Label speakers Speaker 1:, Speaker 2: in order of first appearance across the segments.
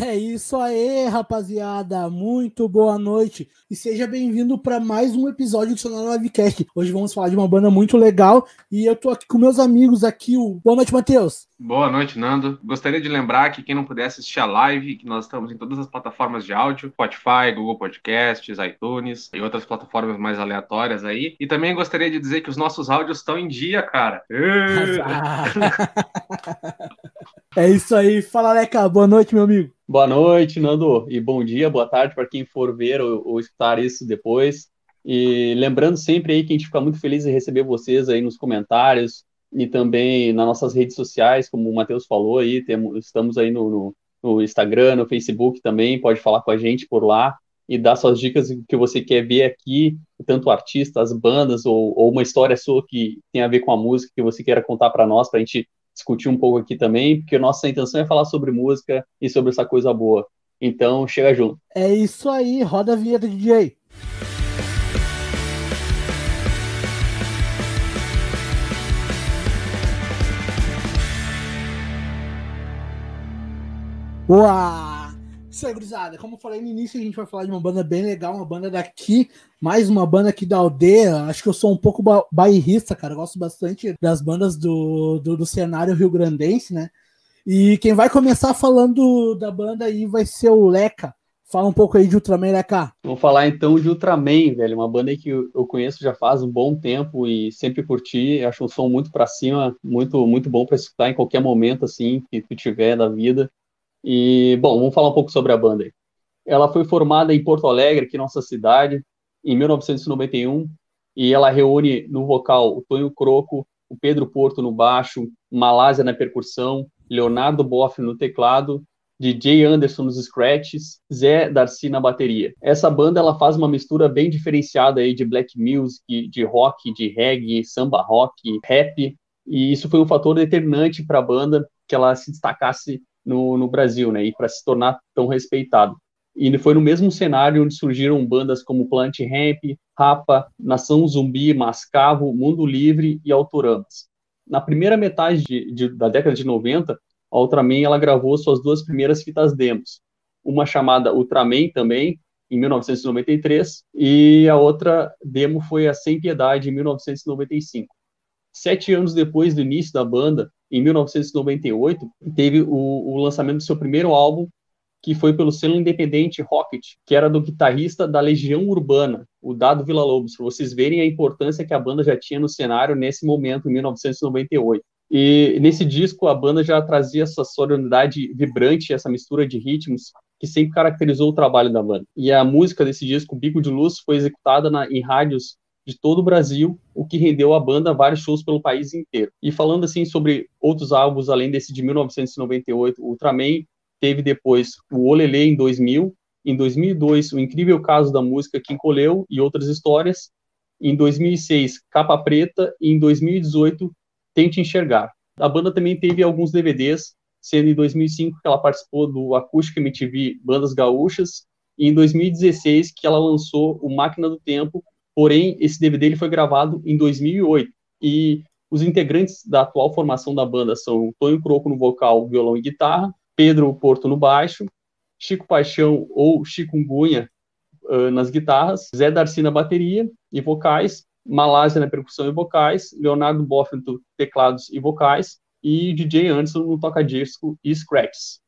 Speaker 1: É isso aí, rapaziada. Muito boa noite e seja bem-vindo para mais um episódio do Sonora Livecast. Hoje vamos falar de uma banda muito legal e eu tô aqui com meus amigos aqui. O... Boa noite, Matheus.
Speaker 2: Boa noite, Nando. Gostaria de lembrar que quem não puder assistir a live, que nós estamos em todas as plataformas de áudio, Spotify, Google Podcasts, iTunes e outras plataformas mais aleatórias aí. E também gostaria de dizer que os nossos áudios estão em dia, cara.
Speaker 1: é isso aí. Fala, Leca. Boa noite, meu amigo.
Speaker 3: Boa noite, Nando, e bom dia, boa tarde para quem for ver ou, ou, escutar isso depois. E lembrando sempre aí que a gente fica muito feliz em receber vocês aí nos comentários e também nas nossas redes sociais, como o Matheus falou aí, temos, estamos aí no, no, no Instagram, no Facebook também, pode falar com a gente por lá e dar suas dicas que você quer ver aqui, tanto artistas, bandas ou, ou uma história sua que tem a ver com a música que você queira contar para nós, para a gente discutir um pouco aqui também, porque nossa intenção é falar sobre música e sobre essa coisa boa. Então, chega junto.
Speaker 1: É isso aí, roda a vinheta, DJ. Uau! Isso aí, gurizada. Como eu falei no início, a gente vai falar de uma banda bem legal, uma banda daqui, mais uma banda aqui da aldeia. Acho que eu sou um pouco ba bairrista, cara. Eu gosto bastante das bandas do, do, do cenário rio-grandense, né? E quem vai começar falando da banda aí vai ser o Leca. Fala um pouco aí de Ultraman, Leca.
Speaker 3: Vamos falar então de Ultraman, velho. Uma banda que eu conheço já faz um bom tempo e sempre curti. Acho um som muito para cima, muito muito bom para escutar em qualquer momento assim que tu tiver da vida. E, bom, vamos falar um pouco sobre a banda. Ela foi formada em Porto Alegre, aqui nossa cidade, em 1991, e ela reúne no vocal o Tonho Croco, o Pedro Porto no baixo, Malásia na percussão, Leonardo Boff no teclado, DJ Anderson nos scratches, Zé Darcy na bateria. Essa banda ela faz uma mistura bem diferenciada aí de black music, de rock, de reggae, samba rock, rap, e isso foi um fator determinante para a banda que ela se destacasse no, no Brasil, né, e para se tornar tão respeitado. E foi no mesmo cenário onde surgiram bandas como Plant Ramp, Rapa, Nação Zumbi, Mascavo, Mundo Livre e Autoramas. Na primeira metade de, de, da década de 90, a Ultraman ela gravou suas duas primeiras fitas demos, uma chamada Ultraman também, em 1993, e a outra demo foi a Sem Piedade, em 1995. Sete anos depois do início da banda, em 1998, teve o, o lançamento do seu primeiro álbum, que foi pelo selo independente Rocket, que era do guitarrista da Legião Urbana, o Dado Villa Lobos, para vocês verem a importância que a banda já tinha no cenário nesse momento, em 1998. E nesse disco a banda já trazia essa sonoridade vibrante, essa mistura de ritmos que sempre caracterizou o trabalho da banda. E a música desse disco, Bico de Luz, foi executada na, em rádios de todo o Brasil, o que rendeu à banda vários shows pelo país inteiro. E falando assim sobre outros álbuns, além desse de 1998, o Ultraman teve depois o Olele em 2000, em 2002 o Incrível Caso da Música que encolheu e outras histórias, em 2006 Capa Preta e em 2018 Tente Enxergar. A banda também teve alguns DVDs, sendo em 2005 que ela participou do Acústica MTV Bandas Gaúchas e em 2016 que ela lançou o Máquina do Tempo, Porém, esse DVD ele foi gravado em 2008 e os integrantes da atual formação da banda são Tonho Croco no vocal, violão e guitarra, Pedro Porto no baixo, Chico Paixão ou Chikungunya uh, nas guitarras, Zé Darcy na bateria e vocais, Malásia na percussão e vocais, Leonardo Boff no teclados e vocais e DJ Anderson no toca-disco e scratches.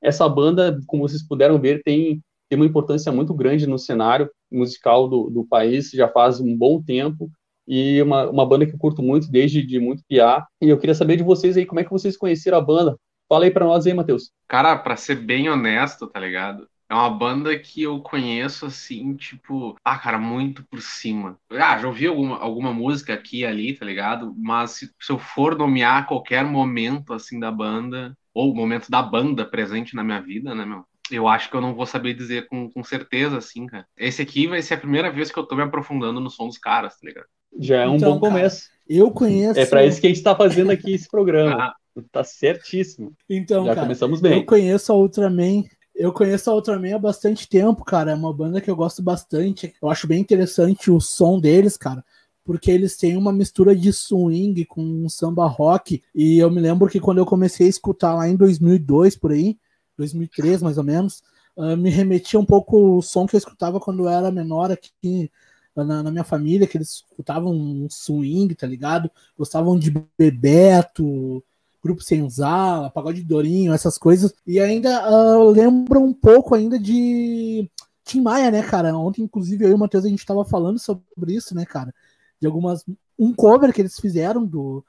Speaker 3: Essa banda, como vocês puderam ver, tem tem uma importância muito grande no cenário musical do, do país, já faz um bom tempo, e uma, uma banda que eu curto muito desde de muito piá. E eu queria saber de vocês aí, como é que vocês conheceram a banda? Fala aí pra nós aí, Matheus.
Speaker 2: Cara, pra ser bem honesto, tá ligado? É uma banda que eu conheço assim, tipo, ah, cara, muito por cima. Ah, já ouvi alguma, alguma música aqui e ali, tá ligado? Mas se, se eu for nomear qualquer momento assim da banda, ou momento da banda presente na minha vida, né, meu? Eu acho que eu não vou saber dizer com, com certeza, assim, cara. Esse aqui vai ser a primeira vez que eu tô me aprofundando no som dos caras, tá ligado?
Speaker 3: Já é um então, bom cara, começo.
Speaker 1: Eu conheço.
Speaker 3: É para isso que a gente tá fazendo aqui esse programa. Ah. Tá certíssimo.
Speaker 1: Então,
Speaker 3: Já
Speaker 1: cara,
Speaker 3: começamos bem.
Speaker 1: Eu conheço a Ultraman. Eu conheço a Ultraman há bastante tempo, cara. É uma banda que eu gosto bastante. Eu acho bem interessante o som deles, cara porque eles têm uma mistura de swing com samba rock. E eu me lembro que quando eu comecei a escutar lá em 2002 por aí, 2003 mais ou menos, uh, me remetia um pouco o som que eu escutava quando eu era menor aqui na, na, minha família, que eles escutavam swing, tá ligado? Gostavam de Bebeto, Grupo Senzala, Pagode Dorinho, essas coisas. E ainda uh, lembram um pouco ainda de Tim Maia, né, cara? Ontem, inclusive, eu e o Matheus, a gente tava falando sobre isso, né, cara? De algumas. Um cover que eles fizeram do,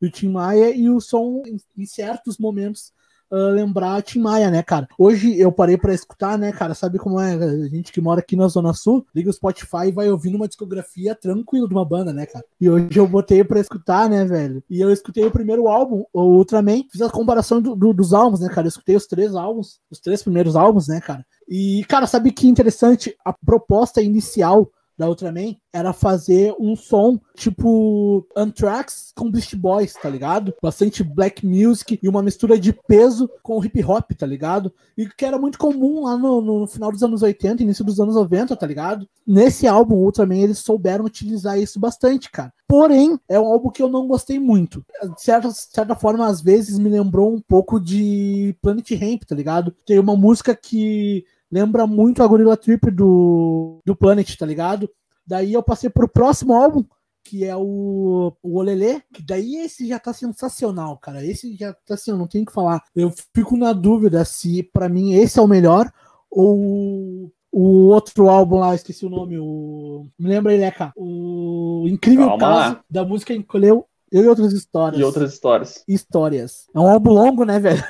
Speaker 1: do Tim Maia e o som, em certos momentos, uh, lembrar Tim Maia, né, cara? Hoje eu parei para escutar, né, cara? Sabe como é? A gente que mora aqui na Zona Sul, liga o Spotify e vai ouvindo uma discografia tranquila de uma banda, né, cara? E hoje eu botei para escutar, né, velho? E eu escutei o primeiro álbum, o Ultraman, fiz a comparação do, do, dos álbuns, né, cara? Eu escutei os três álbuns, os três primeiros álbuns, né, cara? E, cara, sabe que interessante? A proposta inicial da Ultraman era fazer um som tipo Anthrax com Beast Boys, tá ligado? Bastante black music e uma mistura de peso com hip hop, tá ligado? E que era muito comum lá no, no final dos anos 80, início dos anos 90, tá ligado? Nesse álbum, Ultraman, eles souberam utilizar isso bastante, cara. Porém, é um álbum que eu não gostei muito. De certa, de certa forma, às vezes me lembrou um pouco de Planet Ramp, tá ligado? Tem uma música que lembra muito a Gorilla Trip do, do Planet, tá ligado? Daí eu passei pro próximo álbum, que é o, o Olelê, que daí esse já tá sensacional, cara. Esse já tá assim, eu não tenho o que falar. Eu fico na dúvida se para mim esse é o melhor ou o outro álbum lá, esqueci o nome, o. Me lembra ele, é, cara. O Incrível Calma Caso lá. da música encolheu eu e outras histórias.
Speaker 3: E outras histórias.
Speaker 1: Histórias. É um álbum longo, né, velho?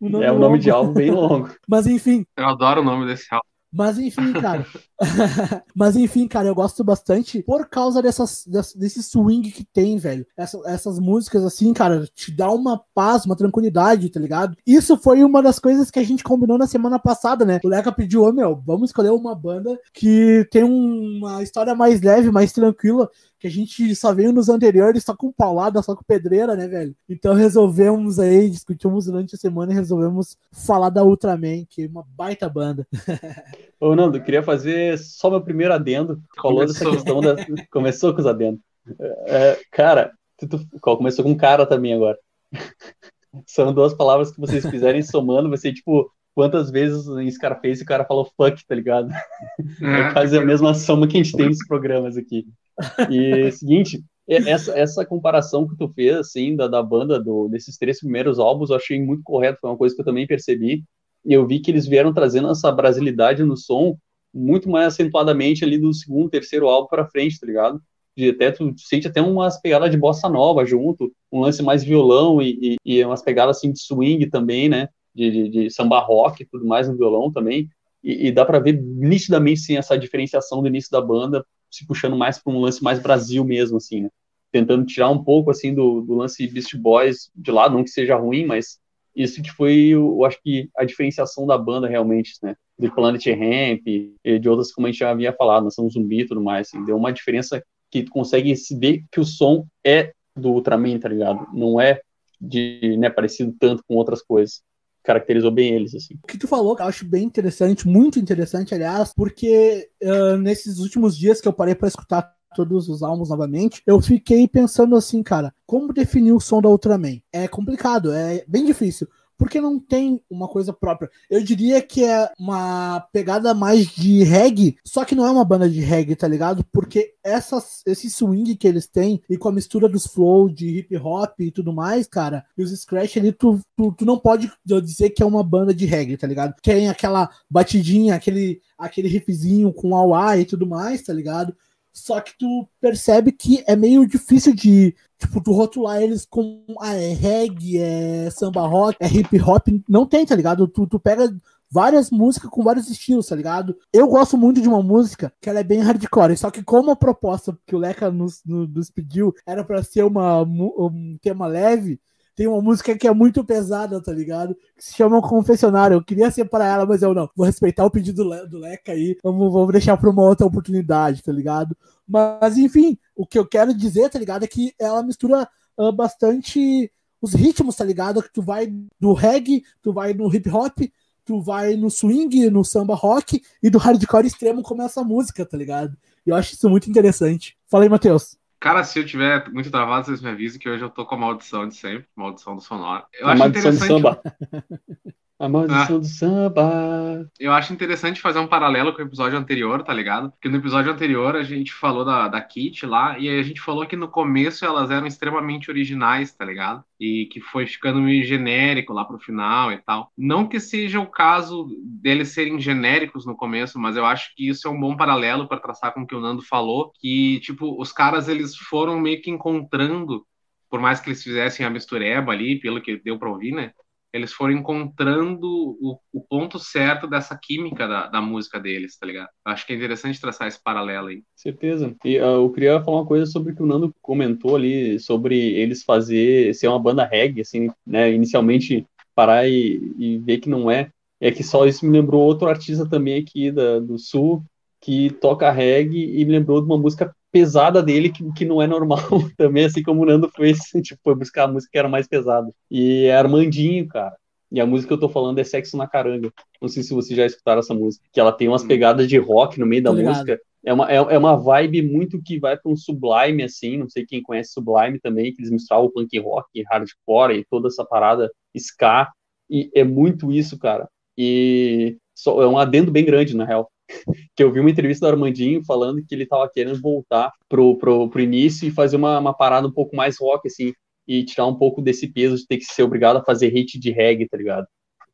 Speaker 3: O nome é um nome de álbum bem longo.
Speaker 1: Mas enfim.
Speaker 2: Eu adoro o nome desse álbum.
Speaker 1: Mas enfim, cara. Mas enfim, cara, eu gosto bastante por causa dessas, desse swing que tem, velho. Essa, essas músicas, assim, cara, te dá uma paz, uma tranquilidade, tá ligado? Isso foi uma das coisas que a gente combinou na semana passada, né? O Leca pediu, ô meu, vamos escolher uma banda que tem uma história mais leve, mais tranquila, que a gente só veio nos anteriores só com paulada, só com pedreira, né, velho? Então resolvemos aí, discutimos durante a semana e resolvemos falar da Ultraman, que é uma baita banda.
Speaker 3: Ô, Nando, queria fazer só meu primeiro adendo. Falou dessa questão da. Começou com os adendos. É, cara, tu, tu... começou com cara também agora. São duas palavras que vocês fizerem somando, vai ser tipo quantas vezes em Scarface o cara falou fuck, tá ligado? É, é quase a mesma soma que a gente tem nos programas aqui. E seguinte, essa, essa comparação que tu fez, assim, da, da banda, do, desses três primeiros álbuns, eu achei muito correto, foi uma coisa que eu também percebi, e eu vi que eles vieram trazendo essa brasilidade no som muito mais acentuadamente ali do segundo, terceiro álbum para frente, tá ligado? De até tu sente até umas pegadas de bossa nova junto, um lance mais violão e, e, e umas pegadas assim de swing também, né? De, de, de samba rock e tudo mais no violão também. E, e dá para ver nitidamente sim essa diferenciação do início da banda, se puxando mais para um lance mais Brasil mesmo, assim, né? Tentando tirar um pouco assim do, do lance Beast Boys de lado, não que seja ruim, mas isso que foi, eu acho que a diferenciação da banda realmente, né? De Planet Ramp e de outras, como a gente já havia falado, Nação Zumbi e tudo mais, assim, deu uma diferença que tu consegue se ver que o som é do Ultraman, tá ligado? Não é de, né, parecido tanto com outras coisas. Caracterizou bem eles, assim.
Speaker 1: O que tu falou, eu acho bem interessante, muito interessante, aliás, porque uh, nesses últimos dias que eu parei para escutar todos os álbuns novamente, eu fiquei pensando assim, cara, como definir o som da Ultraman? É complicado, é bem difícil porque não tem uma coisa própria. Eu diria que é uma pegada mais de reggae, só que não é uma banda de reggae, tá ligado? Porque essas, esse swing que eles têm, e com a mistura dos flow de hip hop e tudo mais, cara, e os scratch ali, tu, tu, tu não pode dizer que é uma banda de reggae, tá ligado? Tem aquela batidinha, aquele, aquele riffzinho com auá e tudo mais, tá ligado? Só que tu percebe que é meio difícil de, tipo, tu rotular eles com ah, é reggae, é samba rock, é hip hop. Não tem, tá ligado? Tu, tu pega várias músicas com vários estilos, tá ligado? Eu gosto muito de uma música que ela é bem hardcore, só que como a proposta que o Leca nos, nos pediu era para ser uma, um tema leve, tem uma música que é muito pesada, tá ligado? Que se chama Confessionário. Eu queria separar ela, mas eu não. Vou respeitar o pedido do Leca aí. Vamos, vamos deixar pra uma outra oportunidade, tá ligado? Mas, enfim, o que eu quero dizer, tá ligado? É que ela mistura uh, bastante os ritmos, tá ligado? Que tu vai do reggae, tu vai no hip hop, tu vai no swing, no samba rock e do hardcore extremo como essa música, tá ligado? E eu acho isso muito interessante. Fala aí, Matheus.
Speaker 2: Cara, se eu tiver muito travado, vocês me avisem que hoje eu tô com a maldição de sempre, maldição do sonoro. Eu a acho interessante. Samba.
Speaker 3: A maldição ah. do samba.
Speaker 2: Eu acho interessante fazer um paralelo com o episódio anterior, tá ligado? Porque no episódio anterior a gente falou da, da Kit lá, e a gente falou que no começo elas eram extremamente originais, tá ligado? E que foi ficando meio genérico lá pro final e tal. Não que seja o caso deles serem genéricos no começo, mas eu acho que isso é um bom paralelo para traçar com o que o Nando falou, que, tipo, os caras eles foram meio que encontrando por mais que eles fizessem a mistureba ali, pelo que deu para ouvir, né? Eles foram encontrando o, o ponto certo dessa química da, da, música deles, tá ligado? Acho que é interessante traçar esse paralelo aí.
Speaker 3: Certeza. E uh, eu queria falar uma coisa sobre o que o Nando comentou ali, sobre eles fazer, ser uma banda reggae, assim, né, inicialmente parar e, e ver que não é. É que só isso me lembrou outro artista também aqui da, do Sul, que toca reggae e me lembrou de uma música pesada dele que, que não é normal também, assim como o Nando fez, tipo, foi buscar a música que era mais pesada. E é Armandinho, cara. E a música que eu tô falando é Sexo na Caranga. Não sei se vocês já escutaram essa música. Que ela tem umas hum. pegadas de rock no meio da música. É uma, é, é uma vibe muito que vai para um Sublime, assim. Não sei quem conhece Sublime também, que eles misturavam punk rock, hardcore e toda essa parada ska. E é muito isso, cara. E só, é um adendo bem grande, na real que eu vi uma entrevista do Armandinho falando que ele estava querendo voltar pro, pro, pro início e fazer uma, uma parada um pouco mais rock, assim, e tirar um pouco desse peso de ter que ser obrigado a fazer hit de reggae, tá ligado?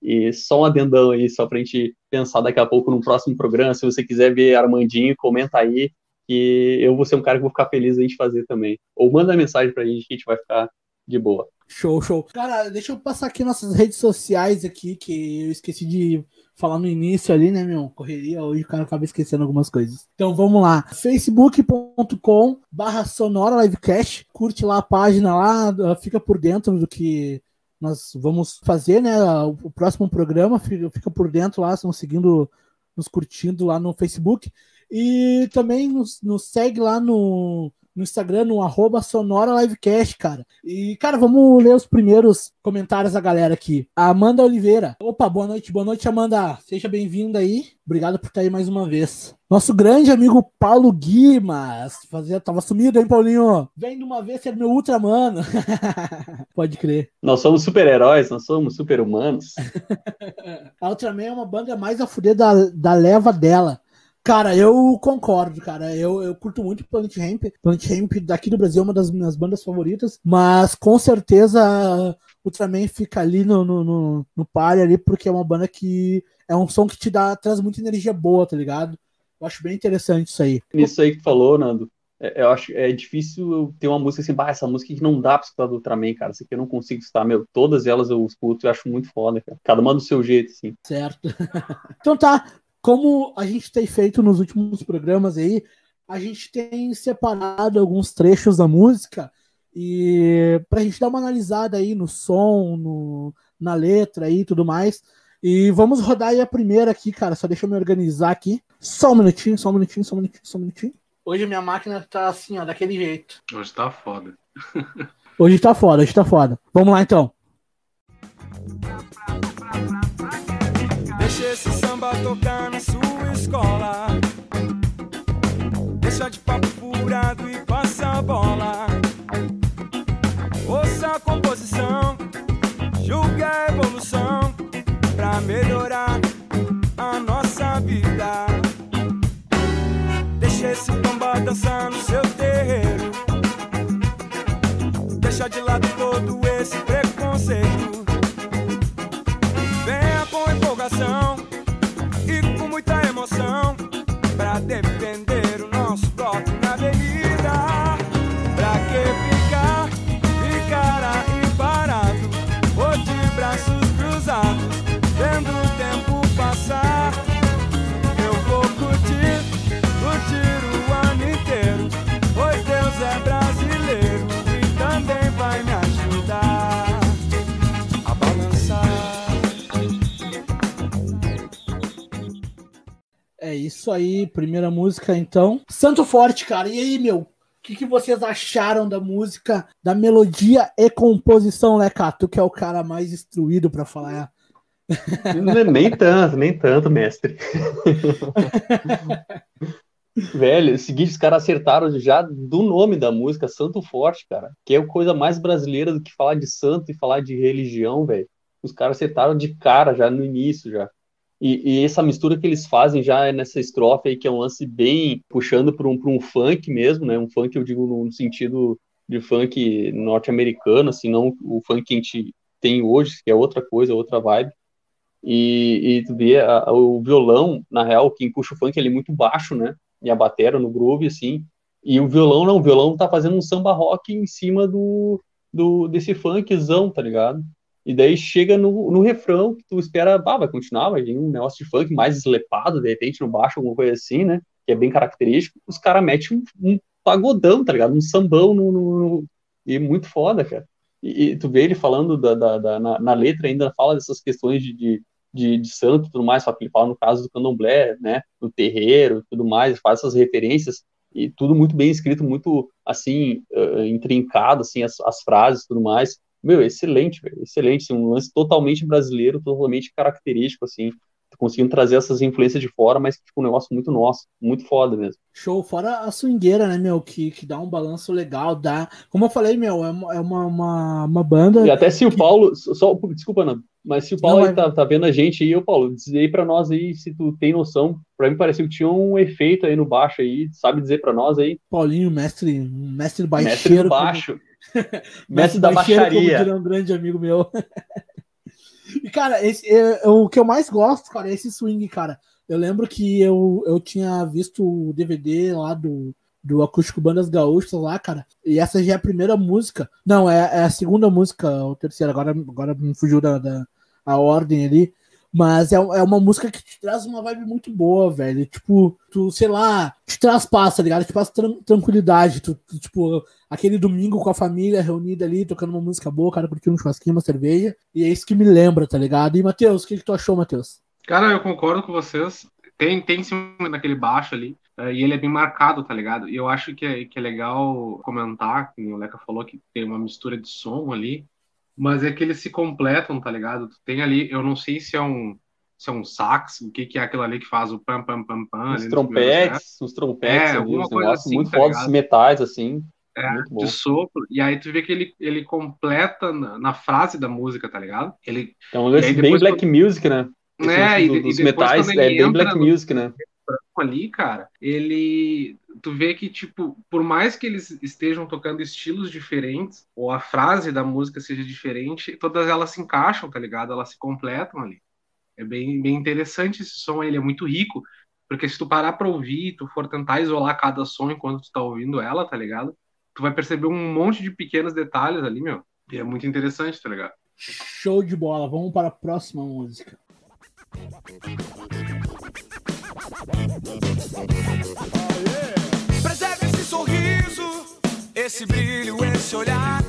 Speaker 3: E só um adendão aí, só pra gente pensar daqui a pouco no próximo programa. Se você quiser ver Armandinho, comenta aí, que eu vou ser um cara que vou ficar feliz a gente fazer também. Ou manda mensagem pra gente que a gente vai ficar de boa.
Speaker 1: Show, show. Cara, deixa eu passar aqui nossas redes sociais aqui, que eu esqueci de falar no início ali, né, meu? Correria, hoje o cara acaba esquecendo algumas coisas. Então vamos lá. facebook.com barra Sonora Livecast. Curte lá a página lá, fica por dentro do que nós vamos fazer, né? O próximo programa, fica, fica por dentro lá, estão seguindo, nos curtindo lá no Facebook. E também nos, nos segue lá no no Instagram, no arroba Sonora Livecast, cara. E, cara, vamos ler os primeiros comentários da galera aqui. A Amanda Oliveira. Opa, boa noite, boa noite, Amanda. Seja bem-vinda aí. Obrigado por estar aí mais uma vez. Nosso grande amigo Paulo Guimas. Fazia, tava sumido, hein, Paulinho? Vem de uma vez ser meu Ultramano. Pode crer.
Speaker 3: Nós somos super-heróis, nós somos super-humanos.
Speaker 1: a Ultraman é uma banda mais a fuder da, da leva dela. Cara, eu concordo, cara. Eu, eu curto muito Planet Ramp. Planet Ramp daqui do Brasil é uma das minhas bandas favoritas, mas com certeza Ultraman fica ali no, no, no, no páreo ali, porque é uma banda que é um som que te dá, traz muita energia boa, tá ligado? Eu acho bem interessante isso aí.
Speaker 3: Isso aí que falou, Nando. É, eu acho é difícil ter uma música assim, bah, essa música que não dá pra escutar do Ultraman, cara. Essa aqui eu não consigo escutar, meu. Todas elas eu escuto e acho muito foda, cara. Cada uma do seu jeito, assim.
Speaker 1: Certo. então tá, como a gente tem feito nos últimos programas aí, a gente tem separado alguns trechos da música e pra gente dar uma analisada aí no som, no, na letra e tudo mais. E vamos rodar aí a primeira aqui, cara. Só deixa eu me organizar aqui. Só um minutinho, só um minutinho, só um minutinho, só um minutinho. Hoje minha máquina tá assim, ó, daquele jeito.
Speaker 2: Hoje tá foda.
Speaker 1: hoje tá foda, hoje tá foda. Vamos lá então. Deixa esse samba tocar na sua escola. Deixa de papo furado e passa a bola. Ouça a composição, julga a evolução pra melhorar a nossa vida. Deixa esse bamba dançar no seu terreiro. Deixa de lado todo esse preconceito. Isso aí, primeira música então. Santo Forte, cara. E aí, meu? O que, que vocês acharam da música, da melodia e composição, né, Cato? Que é o cara mais instruído para falar.
Speaker 3: nem tanto, nem tanto, mestre. Velho, o seguinte, os caras acertaram já do nome da música, Santo Forte, cara. Que é a coisa mais brasileira do que falar de santo e falar de religião, velho. os caras acertaram de cara já no início já. E, e, essa mistura que eles fazem já nessa estrofe aí, que é um lance bem puxando para um, um funk mesmo, né? Um funk, eu digo, no sentido de funk norte-americano, assim, não o funk que a gente tem hoje, que é outra coisa, outra vibe. E, e tu vê a, o violão, na real, quem puxa o funk ele é muito baixo, né? E a bateria no groove, assim. E o violão não, o violão tá fazendo um samba rock em cima do, do desse funkzão, tá ligado? E daí chega no, no refrão que tu espera, ah, vai continuar, vai vir um negócio de funk mais eslepado, de repente no baixo, alguma coisa assim, né? Que é bem característico. Os caras metem um, um, pagodão, tá ligado? Um sambão no, no, no... e muito foda, cara. E, e, tu vê ele falando da, da, da na, na, letra, ainda fala dessas questões de, de, de, de santo e tudo mais, só que ele fala no caso do candomblé, né? Do terreiro tudo mais, faz essas referências e tudo muito bem escrito, muito assim, uh, intrincado, assim, as, as frases e tudo mais. Meu, excelente, velho, excelente, assim, um lance totalmente brasileiro, totalmente característico, assim, conseguindo trazer essas influências de fora, mas tipo, um negócio muito nosso, muito foda mesmo.
Speaker 1: Show, fora a swingueira, né, meu, que, que dá um balanço legal, dá, como eu falei, meu, é uma, é uma, uma, banda...
Speaker 3: E até se que... o Paulo, só, desculpa, não, mas se o Paulo não, aí tá, tá vendo a gente aí, ô Paulo, diz aí pra nós aí, se tu tem noção, pra mim pareceu que tinha um efeito aí no baixo aí, sabe dizer pra nós aí?
Speaker 1: Paulinho, mestre, mestre baixeiro.
Speaker 3: Mestre do baixo. Mestre da baixaria.
Speaker 1: Como um grande amigo meu. e, cara, esse, é, é, o que eu mais gosto, cara, é esse swing, cara. Eu lembro que eu, eu tinha visto o DVD lá do, do Acústico Bandas Gaúchas lá, cara. E essa já é a primeira música. Não, é, é a segunda música, ou terceira, agora, agora me fugiu da, da a ordem ali. Mas é, é uma música que te traz uma vibe muito boa, velho. Tipo, tu, sei lá, te traz tá ligado? Te traz tran tranquilidade. Tu, tu, tipo, aquele domingo com a família reunida ali, tocando uma música boa, cara, curtindo um churrasquinho, uma cerveja. E é isso que me lembra, tá ligado? E, Matheus, o que, que tu achou, Matheus?
Speaker 2: Cara, eu concordo com vocês. Tem, tem sim naquele baixo ali. Uh, e ele é bem marcado, tá ligado? E eu acho que é, que é legal comentar, como o Leca falou, que tem uma mistura de som ali mas é que eles se completam, tá ligado? Tu tem ali, eu não sei se é um se é um sax, o que, que é aquilo ali que faz o pam pam pam pam.
Speaker 3: Os trompetes, os trompetes, é, alguma coisa assim, muito tá foda, metais assim.
Speaker 2: É, de sopro, e aí tu vê que ele, ele completa na, na frase da música, tá ligado? Ele,
Speaker 3: é um lance bem black quando... music, né?
Speaker 2: é, e,
Speaker 3: dos e metais, é bem black music, né?
Speaker 2: Ali, cara, ele tu vê que, tipo, por mais que eles estejam tocando estilos diferentes, ou a frase da música seja diferente, todas elas se encaixam, tá ligado? Elas se completam ali. É bem, bem interessante esse som, ele é muito rico, porque se tu parar pra ouvir, tu for tentar isolar cada som enquanto tu tá ouvindo ela, tá ligado? Tu vai perceber um monte de pequenos detalhes ali, meu. E é muito interessante, tá ligado?
Speaker 1: Show de bola, vamos para a próxima música.
Speaker 4: Esse brilho, esse olhar.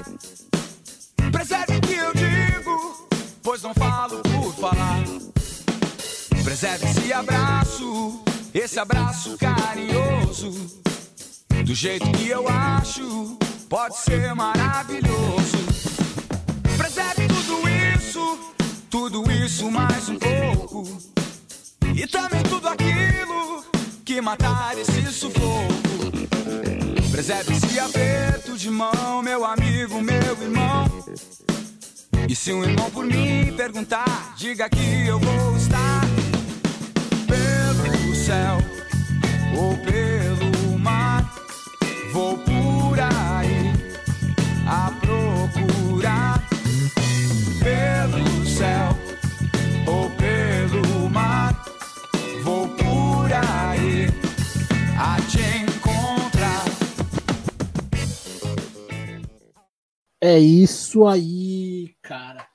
Speaker 4: Preserve o que eu digo, pois não falo por falar. Preserve esse abraço, esse abraço carinhoso. Do jeito que eu acho, pode ser maravilhoso. Preserve tudo isso, tudo isso mais um pouco. E também tudo aquilo que matar esse sufoco. Preserve esse aperto de mão, meu amigo, meu irmão. E se um irmão por mim perguntar, diga que eu vou estar pelo céu ou pelo mar. Vou
Speaker 1: É isso aí, cara.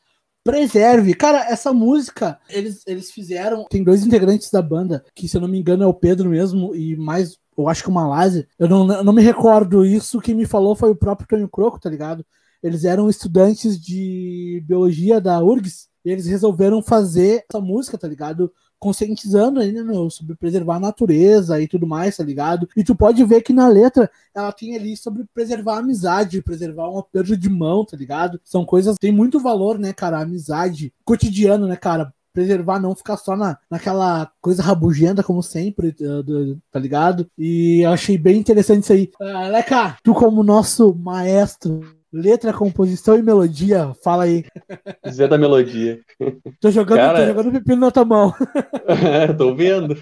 Speaker 1: Preserve. Cara, essa música, eles, eles fizeram. Tem dois integrantes da banda, que se eu não me engano é o Pedro mesmo, e mais, eu acho que o Malase. Eu não, eu não me recordo isso. Quem me falou foi o próprio Tonho Croco, tá ligado? Eles eram estudantes de biologia da URGS, e eles resolveram fazer essa música, tá ligado? Conscientizando ainda, né, meu, sobre preservar a natureza e tudo mais, tá ligado? E tu pode ver que na letra ela tem ali sobre preservar a amizade, preservar um aperto de mão, tá ligado? São coisas tem muito valor, né, cara? A amizade cotidiano, né, cara? preservar, não ficar só na, naquela coisa rabugenta, como sempre, tá ligado? E eu achei bem interessante isso aí. Uh, Leca, tu como nosso maestro letra, composição e melodia. Fala aí.
Speaker 3: Zé da melodia.
Speaker 1: Tô jogando,
Speaker 3: Cara-
Speaker 1: tô jogando pepino na tua mão.
Speaker 3: É, tô vendo.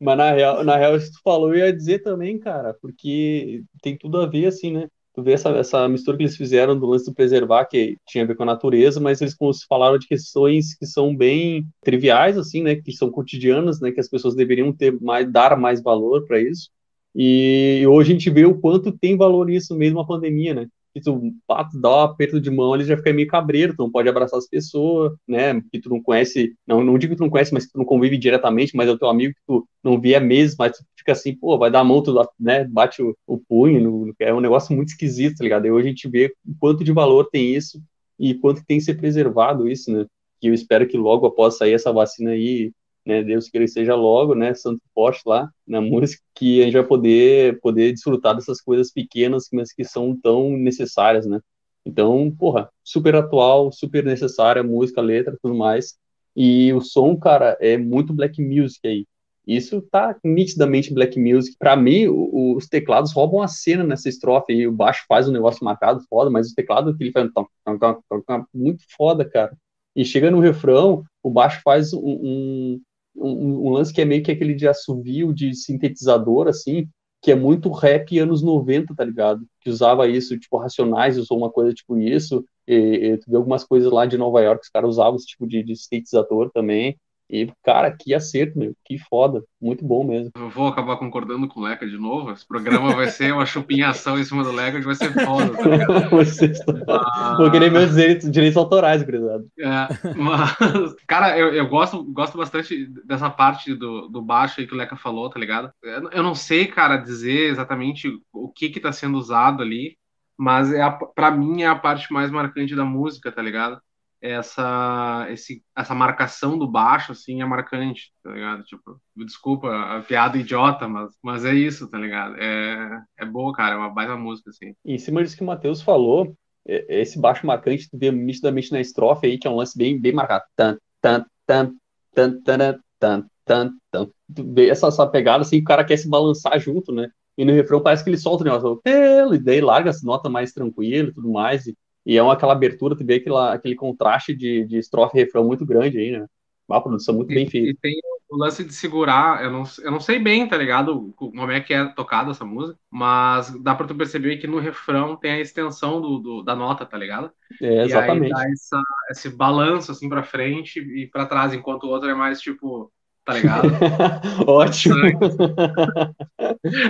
Speaker 3: Mas na real, na real, isso que tu falou, eu ia dizer também, cara, porque tem tudo a ver, assim, né? Tu vê essa, essa mistura que eles fizeram do lance do preservar, que tinha a ver com a natureza, mas eles falaram de questões que são bem triviais, assim, né? Que são cotidianas, né? Que as pessoas deveriam ter mais, dar mais valor para isso. E hoje a gente vê o quanto tem valor isso mesmo a pandemia, né? Que tu, pá, tu dá um aperto de mão, ele já fica meio cabreiro, tu não pode abraçar as pessoas, né? Que tu não conhece, não, não digo que tu não conhece, mas que tu não convive diretamente, mas é o teu amigo que tu não há meses, mas tu fica assim, pô, vai dar a mão, tu né, bate o, o punho, no- é um negócio muito esquisito, tá ligado? E hoje a gente vê o quanto de valor tem isso e quanto tem que ser preservado isso, né? Que eu espero que logo após sair essa vacina aí, né, Deus que seja logo, né, Santo Forte lá na música, que a gente vai poder poder desfrutar dessas coisas pequenas, mas que são tão necessárias, né? Então, porra, super atual, super necessária, música, letra, tudo mais. E o som, cara, é muito black music aí. Isso tá nitidamente black music. Pra mim, os teclados roubam a cena nessa estrofe aí. O baixo faz um negócio marcado, foda, mas o teclado que ele faz muito foda, cara. E chega no refrão, o baixo faz um, um, um- um lance que é meio que aquele de assovio, de sintetizador, assim, que é muito rap anos 90, tá ligado? Que usava isso, tipo, Racionais usou uma coisa tipo isso, e, e tu vê algumas coisas lá de Nova York, os caras usavam esse tipo de, de sintetizador também, e, cara, que acerto, meu, que foda, muito bom mesmo.
Speaker 2: Eu vou acabar concordando com o Leca de novo. Esse programa vai ser uma chupinhação em cima do Leca, que vai ser foda, tá?
Speaker 3: Vocês estão...
Speaker 2: Ah,
Speaker 3: Vou querer meus direitos, direitos autorais, gurizada.
Speaker 2: É, mas, cara, eu, eu gosto, gosto bastante dessa parte do, do baixo aí que o Leca falou, tá ligado? Eu, não sei, cara, dizer exatamente o que que tá sendo usado ali, mas é a, pra mim é a parte mais marcante da música, tá ligado? Essa, esse, essa marcação do baixo, assim, é marcante, tá ligado? Tipo, desculpa a piada idiota, mas, mas é isso, tá ligado? É, é boa, cara, é uma baita música, assim.
Speaker 3: E em cima disso que o Matheus falou, esse baixo marcante, tu vê nitidamente na estrofe aí, que é um lance bem, bem marcado. Tan, tan, tan, tan, tan, tan, tan, tan. Tu vê essa, essa pegada assim, o cara quer se balançar junto, né? E no refrão parece que ele solta o negócio, pelo, e daí larga as notas mais tranquilo e tudo mais. E, e é uma, aquela abertura, tu vê aquela, aquele contraste de, de estrofe e refrão muito grande aí, né? Uma produção muito bem
Speaker 2: E,
Speaker 3: feita.
Speaker 2: e tem o lance de segurar, eu não, eu não sei bem, tá ligado? Como é que é tocada essa música, mas dá pra tu perceber que no refrão tem a extensão do, do- da nota, tá ligado?
Speaker 3: É, exatamente.
Speaker 2: E aí dá essa, esse balanço assim pra frente e pra trás, enquanto o outro é mais tipo, tá ligado?
Speaker 3: Ótimo.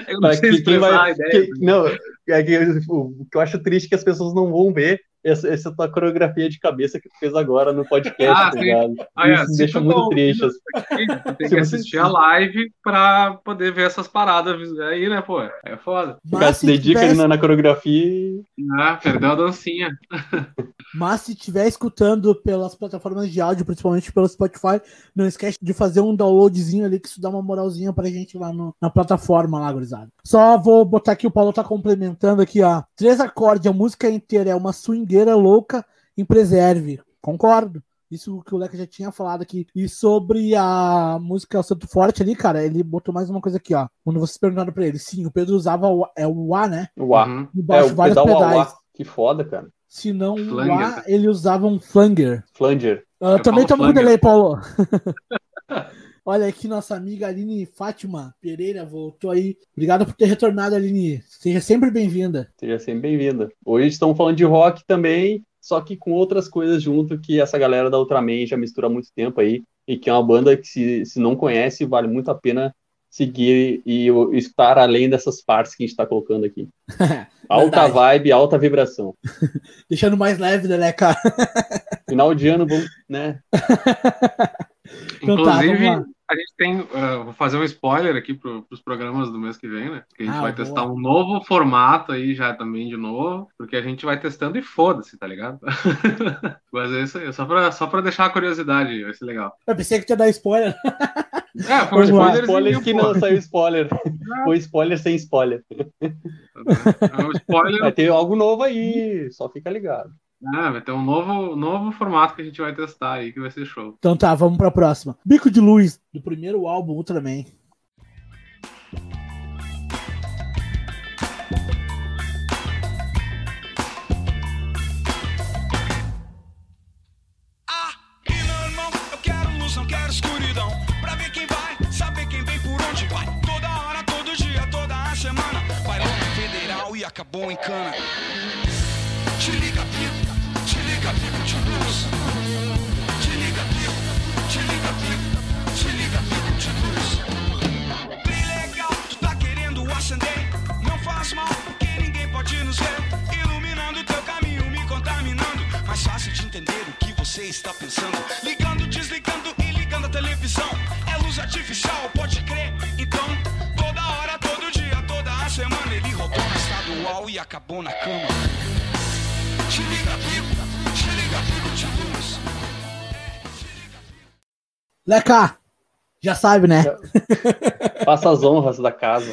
Speaker 2: Eu não sei expressar
Speaker 3: vai-
Speaker 2: a ideia.
Speaker 3: que- não, é que, o que eu acho triste é que as pessoas não vão ver essa, essa tua coreografia de cabeça que tu fez agora no podcast,
Speaker 2: Ah,
Speaker 3: tá ligado?
Speaker 2: Ah, é,
Speaker 3: Isso me deixa muito triste.
Speaker 2: tu tem
Speaker 3: Se
Speaker 2: que
Speaker 3: você-
Speaker 2: assistir a live pra poder ver essas paradas aí, né, pô? É foda.
Speaker 3: O cara se dedica ali na, na coreografia e
Speaker 2: Ah, perdeu a dancinha.
Speaker 1: Mas se estiver escutando pelas plataformas de áudio, principalmente pelo Spotify, não esquece de fazer um downloadzinho ali, que isso dá uma moralzinha pra gente lá no- na plataforma lá, gurizada. Só vou botar aqui, o Paulo tá complementando aqui, ó. Três acordes, a música inteira é uma swingueira louca em preserve. Concordo. Isso que o Leca já tinha falado aqui. E sobre a música Santo Forte ali, cara, ele botou mais uma coisa aqui, ó. Quando vocês perguntaram pra ele, sim, o Pedro usava o, é o A, né?
Speaker 3: o A.
Speaker 2: Uhum.
Speaker 1: No
Speaker 3: É, o
Speaker 1: vários
Speaker 3: pedal
Speaker 1: pedais.
Speaker 3: A. Que foda, cara.
Speaker 1: Se não o. A, ele usava um flanger.
Speaker 3: Flanger.
Speaker 2: Eu
Speaker 1: também estamos com delay, Paulo. Olha aqui, nossa amiga Aline Fátima Pereira voltou aí. Obrigado por ter retornado, Aline. Seja sempre bem-vinda.
Speaker 3: Seja sempre bem-vinda. Hoje estamos falando de rock também, só que com outras coisas junto que essa galera da Ultraman já mistura há muito tempo aí, e que é uma banda que, se, se não conhece, vale muito a pena seguir e o- escutar além dessas partes que a gente está colocando aqui. Alta vibe, alta vibração.
Speaker 1: Deixando mais leve, né, cara?
Speaker 3: Final de ano, vamos, né?
Speaker 1: Então tá,
Speaker 2: Inclusive,
Speaker 1: lá.
Speaker 2: A gente tem. uh, vou fazer um spoiler aqui para os programas do mês que vem, né? Que a gente
Speaker 1: Ah,
Speaker 2: vai
Speaker 1: boa.
Speaker 2: testar um novo formato aí já também de novo, porque a gente vai testando e foda-se, tá ligado? Mas é isso aí, só pra, só pra deixar a curiosidade, vai ser legal.
Speaker 1: Eu pensei que ia dar spoiler.
Speaker 2: É, foi um spoilerzinho,
Speaker 3: Spoiler que não saiu spoiler. Foi spoiler sem spoiler.
Speaker 2: É um spoiler.
Speaker 3: Vai ter algo novo aí, só fica ligado.
Speaker 2: Ah, vai ter um novo, novo formato que a gente vai testar aí, que vai ser show.
Speaker 1: Então tá, vamos pra próxima. Bico de Luz, do primeiro álbum Ultraman.
Speaker 4: Ah,
Speaker 5: e
Speaker 4: meu
Speaker 5: irmão, eu quero luz, não quero escuridão. Pra ver quem vai,
Speaker 4: saber quem
Speaker 5: vem por onde vai. Toda hora, todo dia, toda semana. Vai federal
Speaker 4: e acabou em cana. Te liga, Pito liga, Pico de luz. Te liga, Pico, te liga, Pico de luz. Bem legal, tu tá querendo acender. Não faz mal, porque ninguém pode nos ver. Iluminando teu caminho, me contaminando. Mais fácil de entender o que você está pensando. Ligando, desligando e ligando a televisão. É luz artificial, pode crer. Então, toda hora, todo dia, toda a semana, ele roubou na estadual e acabou na cama. Te liga, Pico,
Speaker 1: Leca, já sabe, né?
Speaker 3: Faça as honras da casa.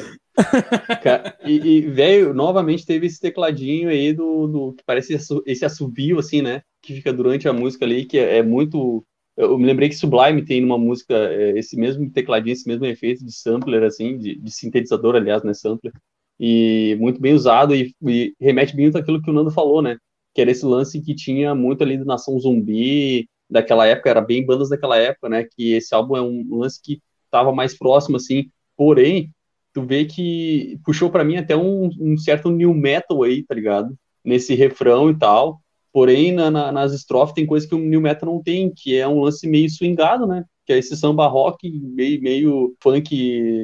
Speaker 3: Ca- E, e, velho, novamente teve esse tecladinho aí do, do que parece esse assobio, assim, né? Que fica durante a música ali, que é, é muito. Eu me lembrei que Sublime tem numa música é, esse mesmo tecladinho, esse mesmo efeito de sampler, assim, de, de sintetizador, aliás, né? Sampler. E muito bem usado e, e remete muito àquilo que o Nando falou, né? Que era esse lance que tinha muito ali do Nação Zumbi, daquela época, era bem bandas daquela época, né? Que esse álbum é um lance que estava mais próximo, assim. Porém, tu vê que puxou pra mim até um, um certo new metal aí, tá ligado? Nesse refrão e tal. Porém, na- na- nas estrofes tem coisa que o new metal não tem, que é um lance meio swingado, né? Que é esse samba rock meio, meio funk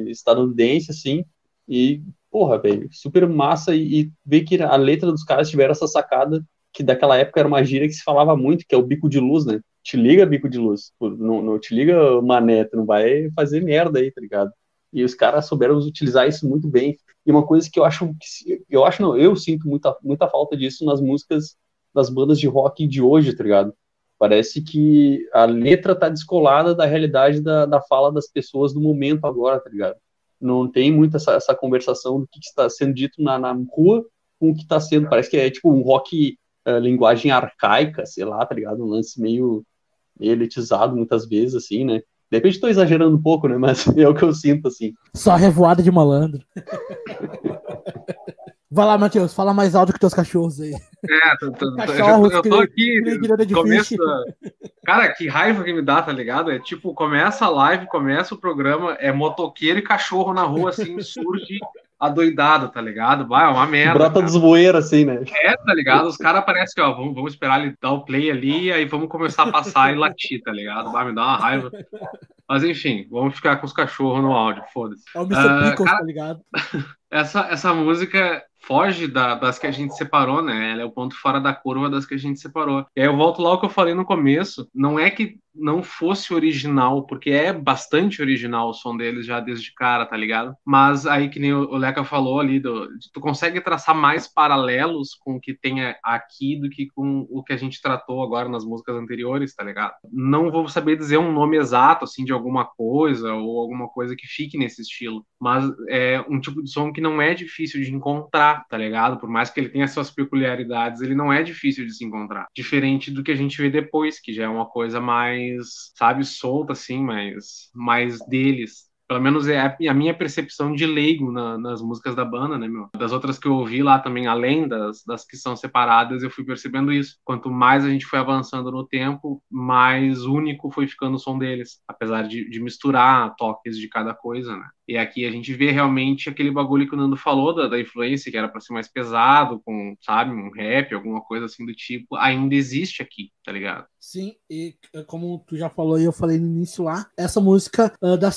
Speaker 3: estadunidense, assim. E, porra, velho, super massa. E, e ver que a letra dos caras tiveram essa sacada que daquela época era uma gíria que se falava muito, que é o bico de luz, né? Te liga, bico de luz. Não, não te liga, mané, tu não vai fazer merda aí, tá ligado? E os caras souberam utilizar isso muito bem. E uma coisa que eu acho que eu acho não, eu sinto muita muita falta disso nas músicas das bandas de rock de hoje, tá ligado? Parece que a letra tá descolada da realidade da, da fala das pessoas do momento agora, tá ligado? Não tem muito essa, essa conversação do que está sendo dito na, na rua com o que está sendo. Parece que é tipo um rock linguagem arcaica, sei lá, tá ligado? Um lance meio, meio elitizado muitas vezes, assim, né? De repente estou exagerando um pouco, né? Mas é o que eu sinto, assim.
Speaker 1: Só revoada de malandro. Vai lá, Matheus, fala mais alto que teus cachorros aí.
Speaker 2: É, tô- tô- eu,
Speaker 1: Cachorros,
Speaker 2: eu tô aqui.
Speaker 1: que
Speaker 2: começo Cara, que raiva que me dá, tá ligado? É tipo, começa a live, começa o programa, é motoqueiro e cachorro na rua, assim, surge adoidado, tá ligado? Vai, é uma merda.
Speaker 3: Brota
Speaker 2: cara.
Speaker 3: dos bueiros, assim, né?
Speaker 2: É, tá ligado? Os caras parecem ó, vamos, vamos esperar ele dar o play ali, aí vamos começar a passar e latir, tá ligado? Vai me dar uma raiva. Mas enfim, vamos ficar com os cachorros no áudio, foda-se.
Speaker 1: É o Mr.
Speaker 2: Ah,
Speaker 1: Pickles,
Speaker 2: cara-
Speaker 1: tá ligado?
Speaker 2: Essa, essa música foge da- das que a gente separou, né? Ela é o ponto fora da curva das que a gente separou. E aí eu volto lá ao que eu falei no começo. Não é que não fosse original, porque é bastante original o som deles já desde cara, tá ligado? Mas aí, que nem o o Leca falou ali, do, tu consegue traçar mais paralelos com o que tem aqui do que com o que a gente tratou agora nas músicas anteriores, tá ligado? Não vou saber dizer um nome exato, assim, de alguma coisa ou alguma coisa que fique nesse estilo, mas é um tipo de som que não é difícil de encontrar, tá ligado? Por mais que ele tenha suas peculiaridades, ele não é difícil de se encontrar. Diferente do que a gente vê depois, que já é uma coisa mais, sabe, solta, assim, mais, mais deles. Pelo menos é a minha percepção de leigo na- nas músicas da banda, né, meu? Das outras que eu ouvi lá também, além das, das que são separadas, eu fui percebendo isso. Quanto mais a gente foi avançando no tempo, mais único foi ficando o som deles. Apesar de, de misturar toques de cada coisa, né? E aqui a gente vê realmente aquele bagulho que o Nando falou da, da influência, que era pra ser mais pesado, com, sabe, um rap, alguma coisa assim do tipo, ainda existe aqui, tá ligado?
Speaker 1: Sim, e eh, como tu já falou e eu falei no início lá, essa música ah, da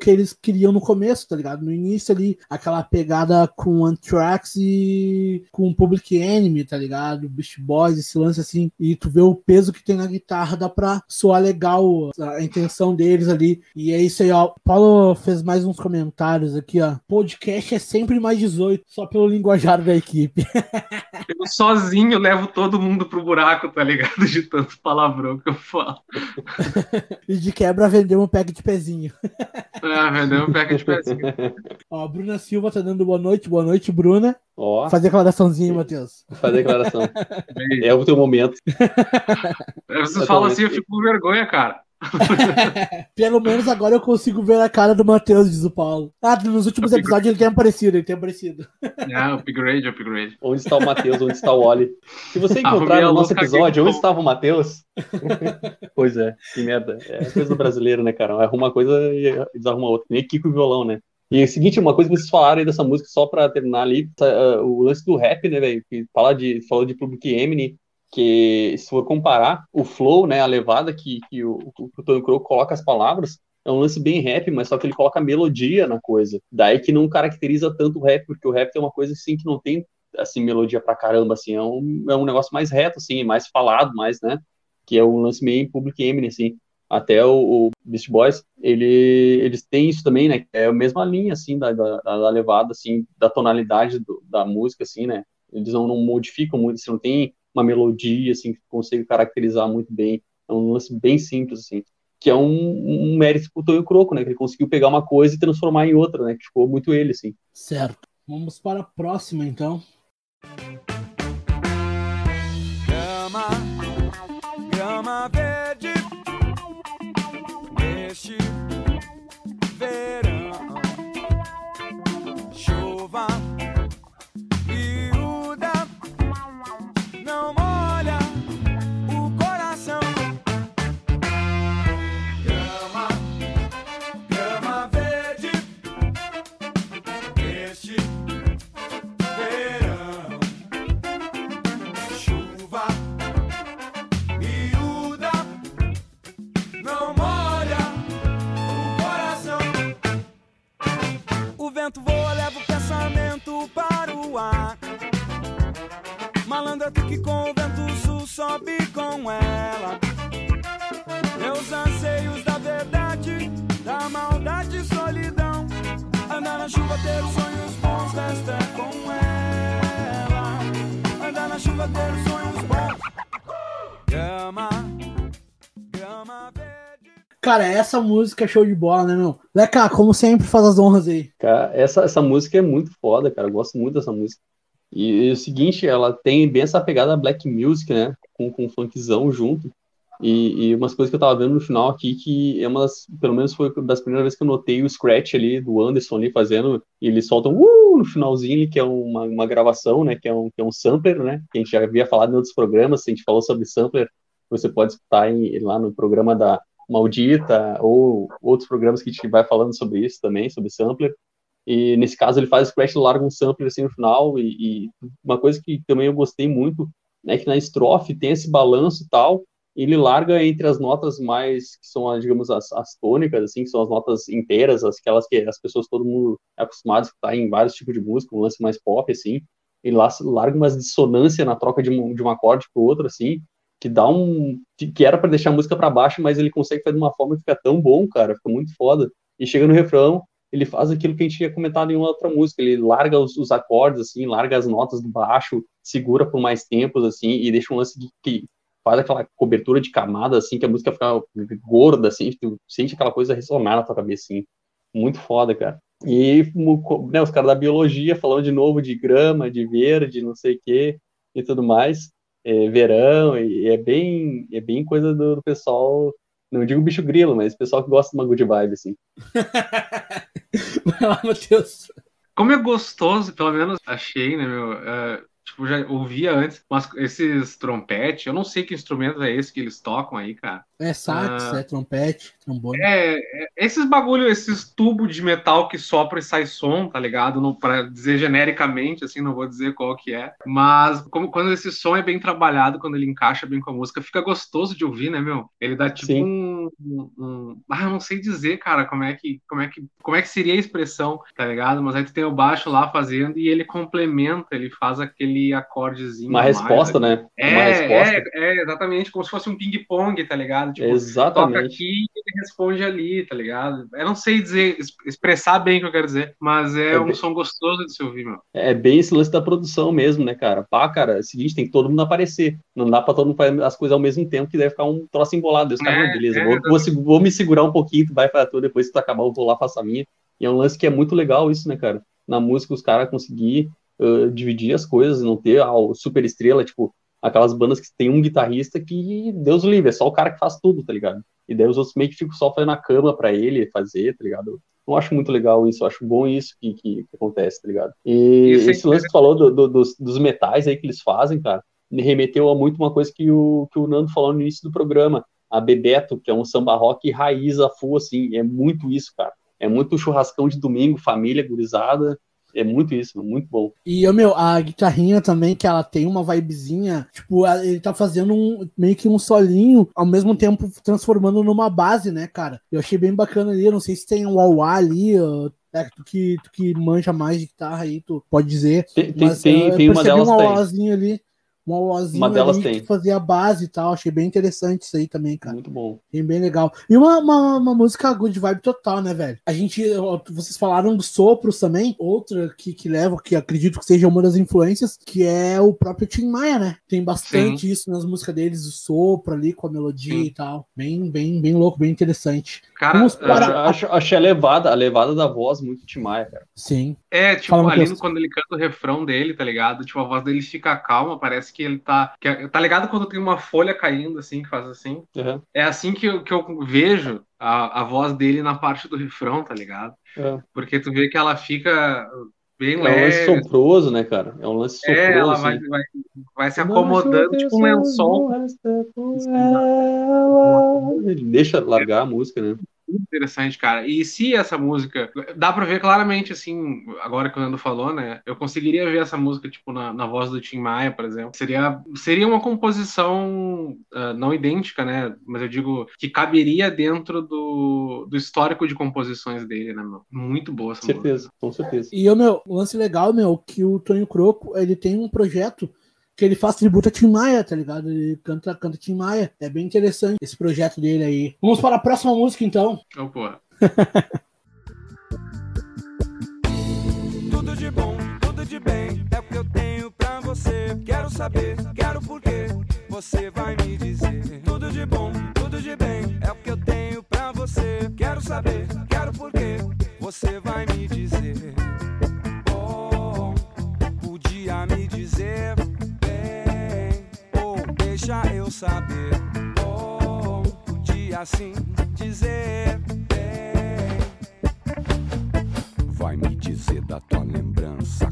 Speaker 1: que eles queriam no começo, tá ligado? No início ali, aquela pegada com Anthrax e com Public Enemy, tá ligado? Beast Boys, esse lance assim, e tu vê o peso que tem na guitarra, dá pra soar legal a intenção deles ali. E é isso aí, ó. Paulo fez mais uns comentários aqui, ó. Podcast é sempre mais 18, só pelo linguajar da equipe.
Speaker 2: Eu sozinho levo todo mundo pro buraco, tá ligado? De tanto palavrão que eu falo.
Speaker 1: E de quebra vendeu um pack de pezinho.
Speaker 2: Ah, vendeu um pack de.
Speaker 1: Ó, a Bruna Silva tá dando boa noite. Boa noite, Bruna.
Speaker 3: Ó,
Speaker 1: Fazer declaraçãozinha, Matheus.
Speaker 3: faz a declaração. É o teu momento.
Speaker 2: Vocês falam assim, eu fico com vergonha, cara.
Speaker 1: Pelo menos agora eu consigo ver a cara do Matheus, diz o Paulo. Ah, nos últimos
Speaker 2: fico-
Speaker 1: episódios ele tem aparecido, ele tem aparecido.
Speaker 2: É, upgrade, upgrade.
Speaker 3: Onde está o Matheus? Onde está o Oli? Se você encontrar no nosso episódio onde estava o Matheus. pois é, que merda. É coisa do brasileiro, né, cara? Arruma uma coisa e desarruma outra. Nem Kiko e violão, né? E é o seguinte, uma coisa que vocês falaram aí dessa música, só pra terminar ali, uh, o lance do rap, né, velho, que fala de, falou de Public Enemy, que se for comparar o flow, né, a levada que, que o, o Tony Crow coloca as palavras, é um lance bem rap, mas só que ele coloca melodia na coisa. Daí que não caracteriza tanto o rap, porque o rap é uma coisa assim que não tem assim melodia pra caramba, assim, é um, é um negócio mais reto, assim, mais falado, mais, né, que é um lance meio Public Enemy, assim. Até o, o Beast Boys, ele, eles têm isso também, né? É a mesma linha, assim, da, da, da levada, assim, da tonalidade do, da música, assim, né? Eles não, não modificam muito, assim, não tem uma melodia, assim, que consegue caracterizar muito bem. É um lance bem simples, assim. Que é um, um mérito pro Tonho Croco, né? Que ele conseguiu pegar uma coisa e transformar em outra, né? Que ficou muito ele, assim.
Speaker 1: Certo. Vamos para a próxima, então.
Speaker 4: Grama, grama verde
Speaker 1: Cara, essa música é show de bola, né, meu? Leca, como sempre, faz as honras aí.
Speaker 3: Cara, essa, essa música é muito foda, cara. Eu gosto muito dessa música. E, e o seguinte, ela tem bem essa pegada black music, né? Com, com funkzão junto. E, e umas coisas que eu tava vendo no final aqui, que é uma das, pelo menos foi das primeiras vezes que eu notei o scratch ali do Anderson ali fazendo, e ele solta um uh, no finalzinho ali, que é uma, uma gravação, né? Que é, um, que é um sampler, né? Que a gente já havia falado em outros programas, a gente falou sobre sampler, você pode escutar em, lá no programa da Maldita, ou outros programas que a gente vai falando sobre isso também, sobre sampler. E nesse caso ele faz scratch e larga um sampler assim no final, e, e uma coisa que também eu gostei muito, é que na estrofe tem esse balanço e tal, ele larga entre as notas mais, que são, digamos, as, as tônicas, assim, que são as notas inteiras, aquelas que as pessoas, todo mundo é acostumado a escutar em vários tipos de música, um lance mais pop, assim, ele larga umas dissonância na troca de um, de um acorde pro outro, assim, que dá um, que era para deixar a música para baixo, mas ele consegue fazer de uma forma que fica tão bom, cara, fica muito foda, e chega no refrão, ele faz aquilo que a gente tinha comentado em outra música, ele larga os, os acordes, assim, larga as notas do baixo, segura por mais tempos, assim, e deixa um lance de, que faz aquela cobertura de camada, assim, que a música fica gorda, assim, tu sente aquela coisa ressonar na tua cabeça, assim. Muito foda, cara. E né, os caras da biologia falando de novo de grama, de verde, não sei o quê, e tudo mais. É, verão, e é bem, é bem coisa do, do pessoal, não digo bicho grilo, mas pessoal que gosta de uma good vibe, assim.
Speaker 1: Vai lá, Matheus.
Speaker 2: Como é gostoso, pelo menos achei, né, meu? é, tipo, já ouvia antes, mas esses trompetes, eu não sei que instrumento é esse que eles tocam aí, cara.
Speaker 1: É sax,
Speaker 2: Ah.
Speaker 1: é trompete, trombone.
Speaker 2: É, é, esses bagulho, esses tubos de metal que sopra e sai som, tá ligado? Não, pra dizer genericamente, assim, não vou dizer qual que é. Mas como, quando esse som é bem trabalhado, quando ele encaixa bem com a música, fica gostoso de ouvir, né, meu? Ele dá tipo um, um- um- Ah, eu não sei dizer, cara, como é, que, como, é que, como é que seria a expressão, tá ligado? Mas aí tu tem o baixo lá fazendo e ele complementa, ele faz aquele acordezinho.
Speaker 3: Uma
Speaker 2: mais
Speaker 3: resposta,
Speaker 2: ali.
Speaker 3: né?
Speaker 2: É,
Speaker 3: uma resposta.
Speaker 2: é, é, exatamente, como se fosse um ping-pong, tá ligado? Tipo, toca
Speaker 3: Exatamente.
Speaker 2: aqui e ele responde ali, tá ligado? Eu não sei dizer, es- expressar bem o que eu quero dizer, mas é,
Speaker 3: É
Speaker 2: um
Speaker 3: bem-
Speaker 2: som gostoso de se ouvir, meu.
Speaker 3: É bem esse lance da produção mesmo, né, cara? Pá, cara, é o seguinte, tem que todo mundo aparecer. Não dá pra todo mundo fazer as coisas ao mesmo tempo, que deve ficar um troço embolado. Deus, cara,
Speaker 2: É,
Speaker 3: não, beleza,
Speaker 2: é,
Speaker 3: vou, vou, se- vou me segurar um pouquinho, tu vai fazer tudo, depois que tu acabar, eu vou lá, faço a minha. E é um lance que é muito legal isso, né, cara? Na música, os caras conseguir uh, dividir as coisas, não ter a super estrela, tipo, aquelas bandas que tem um guitarrista que, Deus livre, é só o cara que faz tudo, tá ligado? E daí os outros meio que ficam só fazendo a cama pra ele fazer, tá ligado? Eu acho muito legal isso, acho bom isso que, que, que acontece, tá ligado? E
Speaker 2: Isso é
Speaker 3: esse lance que tu falou do- do- dos, dos metais aí que eles fazem, cara, me remeteu a muito uma coisa que o, que o Nando falou no início do programa, a Bebeto, que é um samba rock raiz a full, assim, é muito isso, cara. É muito churrascão de domingo, família, gurizada. É muito isso, muito bom.
Speaker 1: E, meu, a guitarrinha também, que ela tem uma vibezinha, tipo, ele tá fazendo um, meio que um solinho, ao mesmo tempo transformando numa base, né, cara? Eu achei bem bacana ali, eu não sei se tem um wah ali, é, tu que, tu que manja mais de guitarra aí, tu pode dizer.
Speaker 3: Tem, mas, tem, tem uma delas
Speaker 1: um ali uma oazinha uma delas tem. que fazia a base e tal. Achei bem interessante isso aí também, cara.
Speaker 3: Muito bom.
Speaker 1: Bem, bem legal. E uma, uma, uma, música good vibe total, né, velho? A gente, vocês falaram dos sopros também. Outra que, que leva, que acredito que seja uma das influências, que é o próprio Tim Maia, né? Tem bastante Sim. isso nas músicas deles, o sopro ali com a melodia Sim. e tal. Bem, bem, bem louco, bem interessante.
Speaker 3: Cara, Vamos para... acho, acho a levada, a levada da voz muito Tim Maia, cara.
Speaker 1: Sim.
Speaker 2: É, tipo, Fala ali quando ele canta o refrão dele, tá ligado? Tipo, a voz dele fica calma, parece que ele tá. Que, é, tá ligado quando tem uma folha caindo, assim, que faz assim?
Speaker 3: Uhum.
Speaker 2: É assim que eu, que eu vejo a, a voz dele na parte do refrão, tá ligado?
Speaker 3: Uhum.
Speaker 2: Porque tu vê que ela fica bem
Speaker 3: é
Speaker 2: leve.
Speaker 3: É um lance soproso, né, cara? É um lance soproso. É,
Speaker 2: ela vai, vai, vai se acomodando, tipo um lençol.
Speaker 3: Ele deixa largar a música, né?
Speaker 2: Muito interessante, cara. E se essa música. Dá pra ver claramente, assim, agora que o Nando falou, né? Eu conseguiria ver essa música, tipo, na, na voz do Tim Maia, por exemplo. Seria, seria uma composição uh, não idêntica, né? Mas eu digo que caberia dentro do, do histórico de composições dele, né, meu? Muito boa essa
Speaker 3: certeza,
Speaker 2: música.
Speaker 3: Com certeza.
Speaker 1: E, meu, o lance legal, meu, que o Tonho Croco, ele tem um projeto que ele faz tributo a Tim Maia, tá ligado? Ele canta, canta Tim Maia. É bem interessante esse projeto dele aí. Vamos para a próxima música, então.
Speaker 2: Oh, porra.
Speaker 4: tudo de bom, tudo de bem, é o que eu tenho pra você. Quero saber, quero porquê, você vai me dizer. Tudo de bom, tudo de bem, é o que eu tenho pra você. Quero saber, quero porquê, você vai me dizer. Deixa eu saber. Oh, podia assim dizer. Vai me dizer da tua lembrança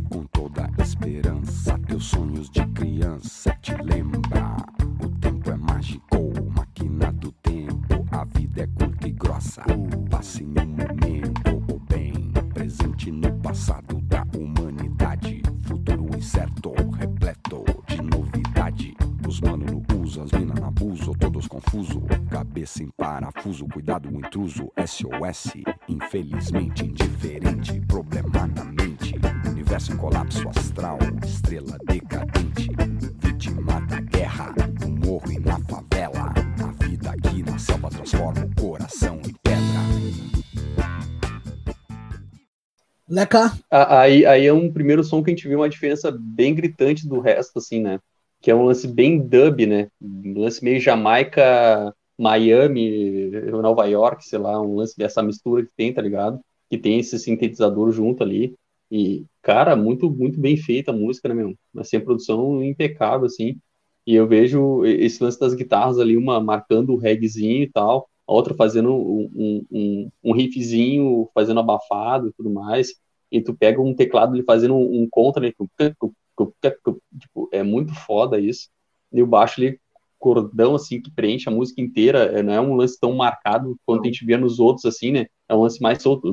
Speaker 4: cuidado o intruso. SOS, infelizmente indiferente. Problema na mente, universo em colapso astral. Estrela decadente, vítima da guerra. No morro e na favela. A vida aqui na selva transforma o coração em pedra.
Speaker 1: Leca.
Speaker 3: Aí, aí é um primeiro som que a gente vê uma diferença bem gritante do resto, assim, né? que é um lance bem dub, né? Um lance meio Jamaica, Miami, Nova York, sei lá, um lance dessa mistura que tem, tá ligado? Que tem esse sintetizador junto ali. E, cara, muito, muito bem feita a música, né, meu? Assim, a produção impecável, assim. E eu vejo esse lance das guitarras ali, uma marcando o reggaezinho e tal, a outra fazendo um, um, um riffzinho, fazendo abafado e tudo mais. E tu pega um teclado ali fazendo um, um contra, né? Tipo, é muito foda isso. E o baixo ali, cordão, assim, que preenche a música inteira, é, não é um lance tão marcado quanto a gente vê nos outros, assim, né? É um lance mais solto.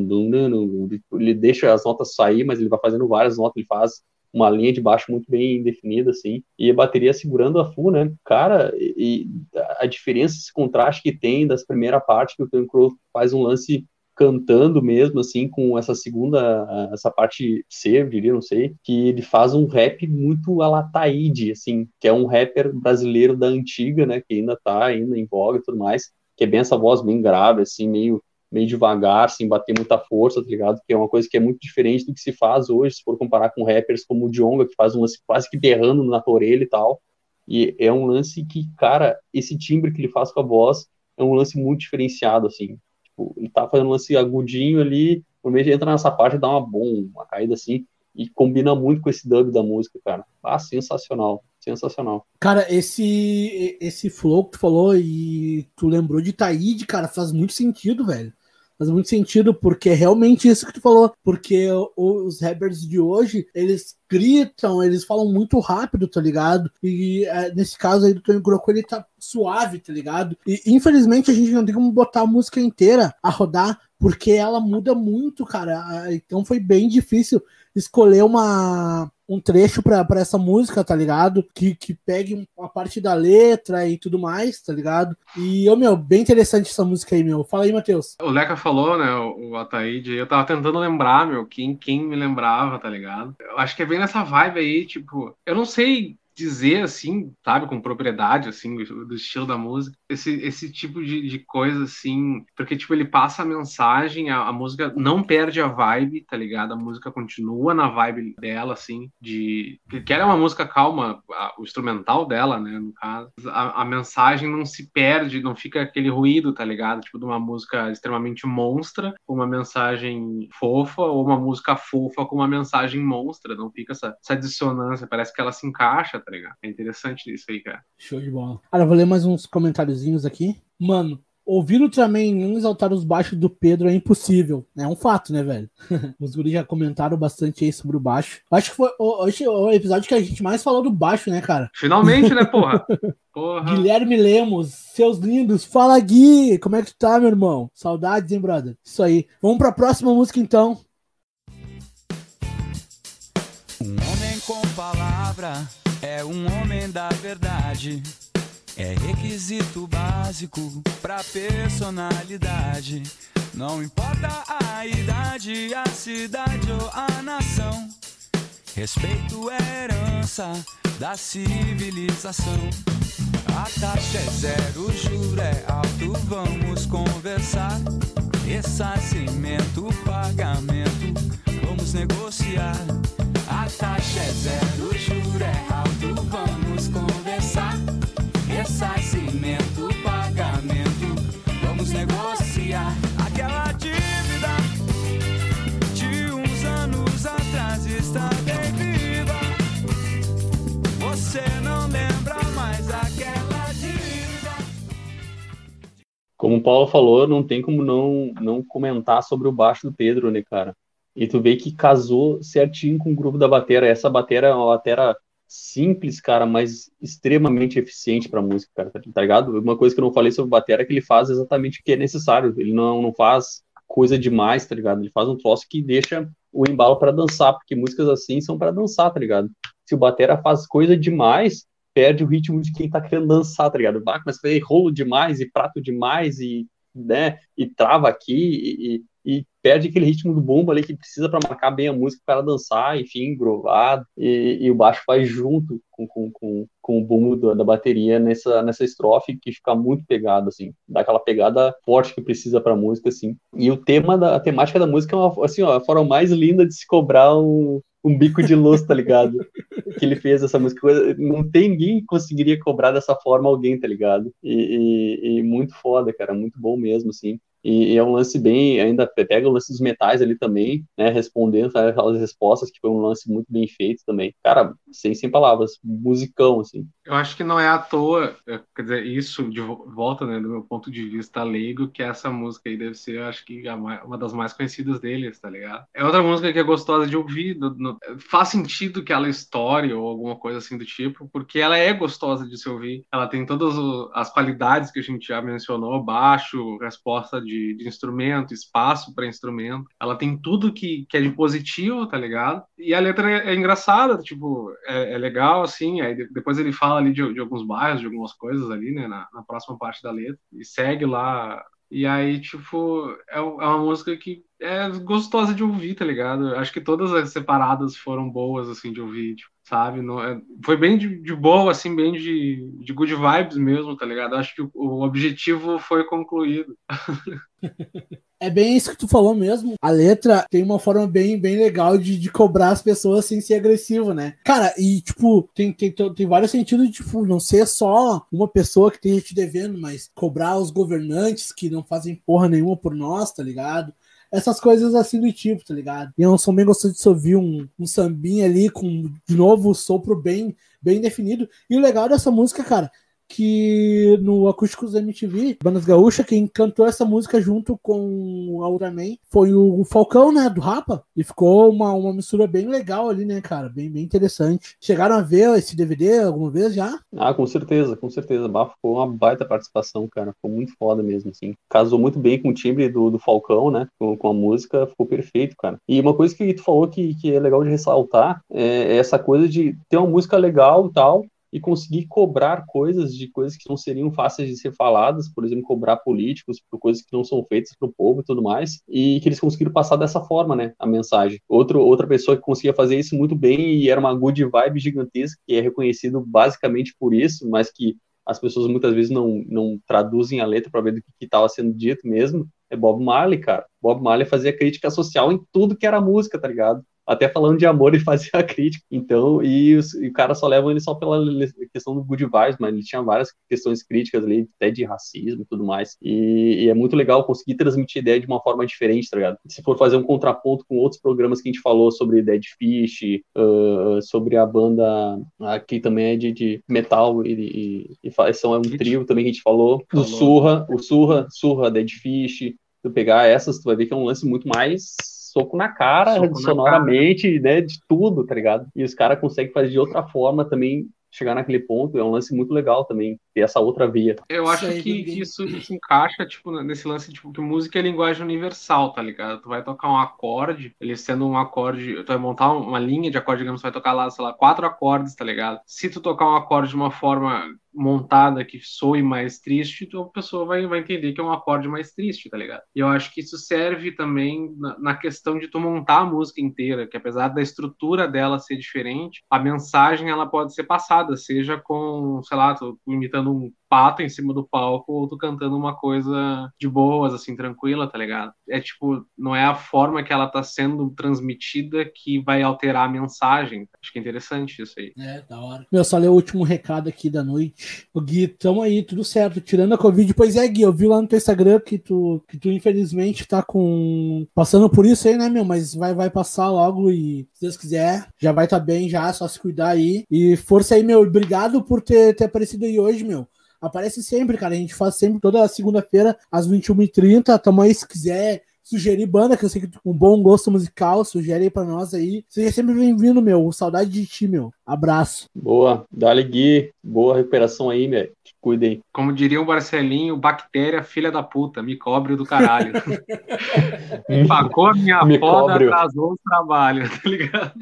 Speaker 3: Ele deixa as notas sair, mas ele vai fazendo várias notas, ele faz uma linha de baixo muito bem definida, assim, e a bateria segurando a full, né? Cara, e a diferença, esse contraste que tem das primeira parte, que o Tom Crow faz um lance cantando mesmo, assim, com essa segunda, essa parte C, eu diria, não sei, que ele faz um rap muito a la Taíde, assim, que é um rapper brasileiro da antiga, né, que ainda tá ainda em voga e tudo mais, que é bem essa voz bem grave, assim, meio meio devagar, sem bater muita força, tá ligado? Que é uma coisa que é muito diferente do que se faz hoje, se for comparar com rappers como o Djonga, que faz um lance quase que berrando na orelha e tal. E é um lance que, cara, esse timbre que ele faz com a voz é um lance muito diferenciado, assim. Tipo, ele tá fazendo um lance agudinho ali, por meio entra nessa parte e dá uma bom, uma caída assim, e combina muito com esse dub da música, cara. Ah, sensacional, sensacional.
Speaker 1: Cara, esse esse flow que tu falou e tu lembrou de Taíde, cara, faz muito sentido, velho. Faz muito sentido, porque é realmente isso que tu falou. Porque os rappers de hoje, eles gritam, eles falam muito rápido, tá ligado? E é, nesse caso aí do Tony Groco, ele tá suave, tá ligado? E infelizmente a gente não tem como botar a música inteira a rodar porque ela muda muito, cara. Então foi bem difícil escolher uma, um trecho pra, essa música, tá ligado? Que, que pegue a parte da letra e tudo mais, tá ligado? E, ô, meu, bem interessante essa música aí, meu. Fala aí, Matheus.
Speaker 2: O Leca falou, né, o, o Ataíde, eu tava tentando lembrar, meu, quem, quem me lembrava, tá ligado? Eu acho que é bem nessa vibe aí, tipo, eu não sei dizer assim, sabe, com propriedade, assim, do estilo da música, esse, esse tipo de, de coisa, assim, porque, tipo, ele passa a mensagem, a, a, música não perde a vibe, tá ligado? A música continua na vibe dela, assim, de... Que era uma música calma, a, o instrumental dela, né, no caso. A, a, mensagem não se perde, não fica aquele ruído, tá ligado? Tipo, de uma música extremamente monstra, com uma mensagem fofa, ou uma música fofa com uma mensagem monstra, não fica essa, essa dissonância, parece que ela se encaixa, tá ligado? É interessante isso aí, cara.
Speaker 1: Show de bola. Cara, vou ler mais uns comentáriozinhos aqui. Mano, ouvir o Ultraman não exaltar os baixos do Pedro é impossível. É um fato, né, velho? os guris já comentaram bastante aí sobre o baixo. Acho que foi hoje o episódio que a gente mais falou do baixo, né, cara?
Speaker 2: Finalmente, né, porra? porra.
Speaker 1: Guilherme Lemos, seus lindos. Fala, Gui! Como é que tu tá, meu irmão? Saudades, hein, brother? Isso aí. Vamos pra próxima música, então.
Speaker 4: Um homem com palavra é um homem da verdade. É requisito básico pra personalidade. Não importa a idade, a cidade ou a nação. Respeito é herança da civilização. A taxa é zero, o juro é alto, vamos conversar. Ressarcimento, pagamento, vamos negociar.
Speaker 3: Como o Paulo falou, não tem como não, não comentar sobre o baixo do Pedro, né, cara? E tu vê que casou certinho com o grupo da batera. Essa batera é uma batera simples, cara, mas extremamente eficiente pra música, cara, tá ligado? Uma coisa que eu não falei sobre batera é que ele faz exatamente o que é necessário. Ele não, não faz coisa demais, tá ligado? Ele faz um troço que deixa o embalo para dançar, porque músicas assim são para dançar, tá ligado? Se o batera faz coisa demais, perde o ritmo de quem tá querendo dançar, tá ligado? Ah, mas foi rolo demais e prato demais e, né, e trava aqui e, e perde aquele ritmo do bumbo ali que precisa para marcar bem a música para dançar, enfim, grovado, e, e, o baixo faz junto com, com, com, com o bumbo da, da, bateria nessa, nessa estrofe que fica muito pegado, assim, dá aquela pegada forte que precisa para a música, assim. E o tema da a temática da música é uma, assim, ó, a forma mais linda de se cobrar um, um bico de luz, tá ligado? que ele fez essa música. Não tem ninguém que conseguiria cobrar dessa forma alguém, tá ligado? E, e, e muito foda, cara, muito bom mesmo, assim. E, e, é um lance bem, ainda pega o lance dos metais ali também, né, respondendo aquelas respostas, que foi um lance muito bem feito também. Cara, sem, sem palavras, musicão, assim.
Speaker 2: Eu acho que não é à toa, é, quer dizer, isso de volta, né, do meu ponto de vista leigo, que essa música aí deve ser, acho que uma das mais conhecidas deles, tá ligado? É outra música que é gostosa de ouvir, no, no, faz sentido aquela história ou alguma coisa assim do tipo, porque ela é gostosa de se ouvir, ela tem todas as qualidades que a gente já mencionou, baixo, resposta de de, de instrumento, espaço para instrumento. Ela tem tudo que, que é de positivo, tá ligado? E a letra é, é engraçada, tipo, é, é, legal, assim. Aí depois ele fala ali de, de, alguns bairros, de algumas coisas ali, né, na, na próxima parte da letra. E segue lá e aí, tipo, é, é uma música que é gostosa de ouvir, tá ligado? Acho que todas as separadas foram boas, assim, de ouvir, tipo, sabe? Não, é, foi bem de, de, boa, assim, bem de, de good vibes mesmo, tá ligado? Acho que o, o objetivo foi concluído.
Speaker 1: É bem isso que tu falou mesmo. A letra tem uma forma bem, bem legal de, de cobrar as pessoas sem ser agressivo, né? Cara, e tipo, tem, tem, tem vários sentidos de, tipo, não ser só uma pessoa que tem te devendo, mas cobrar os governantes que não fazem porra nenhuma por nós, tá ligado? Essas coisas assim do tipo, tá ligado? E eu bem gostoso de ouvir um, um sambinha ali com, de novo, sopro bem, bem definido. E o legal dessa música, cara, que no Acústicos MTV, Bandas Gaúcha, quem cantou essa música junto com a Ultraman foi o Falcão, né, do Rapa, e ficou uma, uma mistura bem legal ali, né, cara, bem, bem interessante. Chegaram a ver esse DVD alguma vez já?
Speaker 3: Ah, com certeza, com certeza. Bah, ficou uma baita participação, cara, ficou muito foda mesmo, assim. Casou muito bem com o timbre do, do Falcão, né, com, com a música, ficou perfeito, cara. E uma coisa que tu falou que, que é legal de ressaltar é essa coisa de ter uma música legal e tal, e conseguir cobrar coisas de coisas que não seriam fáceis de ser faladas, por exemplo, cobrar políticos por coisas que não são feitas para o povo e tudo mais, e que eles conseguiram passar dessa forma, né, a mensagem. Outro, outra pessoa que conseguia fazer isso muito bem e era uma good vibe gigantesca, que é reconhecido basicamente por isso, mas que as pessoas muitas vezes não, não traduzem a letra para ver do que estava sendo dito mesmo, é Bob Marley, cara. Bob Marley fazia crítica social em tudo que era música, tá ligado? Até falando de amor, ele fazia a crítica. Então, e, os, e o cara só leva ele só pela questão do good vibes, mas ele tinha várias questões críticas ali, até de racismo e tudo mais. E, e, é muito legal conseguir transmitir ideia de uma forma diferente, tá ligado? Se for fazer um contraponto com outros programas que a gente falou sobre Dead Fish, uh, sobre a banda aqui também é de, de metal e, e, e são é um trio também que a gente falou, falou. do Surra, o Surra, Surra, Dead Fish, tu pegar essas, tu vai ver que é um lance muito mais soco na cara, soco sonoramente, na cara. né, de tudo, tá ligado? E os caras conseguem fazer de outra forma também, chegar naquele ponto, é um lance muito legal também, ter essa outra via.
Speaker 2: Eu acho que, que isso, isso, encaixa, tipo, nesse lance, tipo, que música é linguagem universal, tá ligado? Tu vai tocar um acorde, ele sendo um acorde, tu vai montar uma linha de acorde, digamos, tu vai tocar lá, sei lá, quatro acordes, tá ligado? Se tu tocar um acorde de uma forma montada que soe mais triste, então a pessoa vai, vai entender que é um acorde mais triste, tá ligado? E eu acho que isso serve também na, na, questão de tu montar a música inteira, que apesar da estrutura dela ser diferente, a mensagem ela pode ser passada, seja com, sei lá, tu imitando um pato em cima do palco ou tu cantando uma coisa de boas, assim, tranquila, tá ligado? É tipo, não é a forma que ela tá sendo transmitida que vai alterar a mensagem. Acho que é interessante isso aí.
Speaker 1: É, da hora. Meu, só ler o último recado aqui da noite. O Gui, tamo aí, tudo certo, tirando a Covid. Pois é, Gui, eu vi lá no teu Instagram que tu, que tu infelizmente tá com. passando por isso aí, né, meu? Mas vai, vai passar logo e, se Deus quiser, já vai estar tá bem já, só se cuidar aí. E força aí, meu. Obrigado por ter, ter aparecido aí hoje, meu. Aparece sempre, cara. A gente faz sempre toda segunda-feira, às 21h30. Tamo aí se quiser sugerir banda, que eu sei que com um bom gosto musical, sugere aí pra nós aí. Seja sempre bem-vindo, meu. Saudade de ti, meu. Abraço.
Speaker 3: Boa. Dale Gui. Boa recuperação aí, meu. Cuidem.
Speaker 2: Como diria o Marcelinho, bactéria filha da puta, me cobre do caralho. Empacou a minha me foda, cobre. atrasou o trabalho, tá ligado?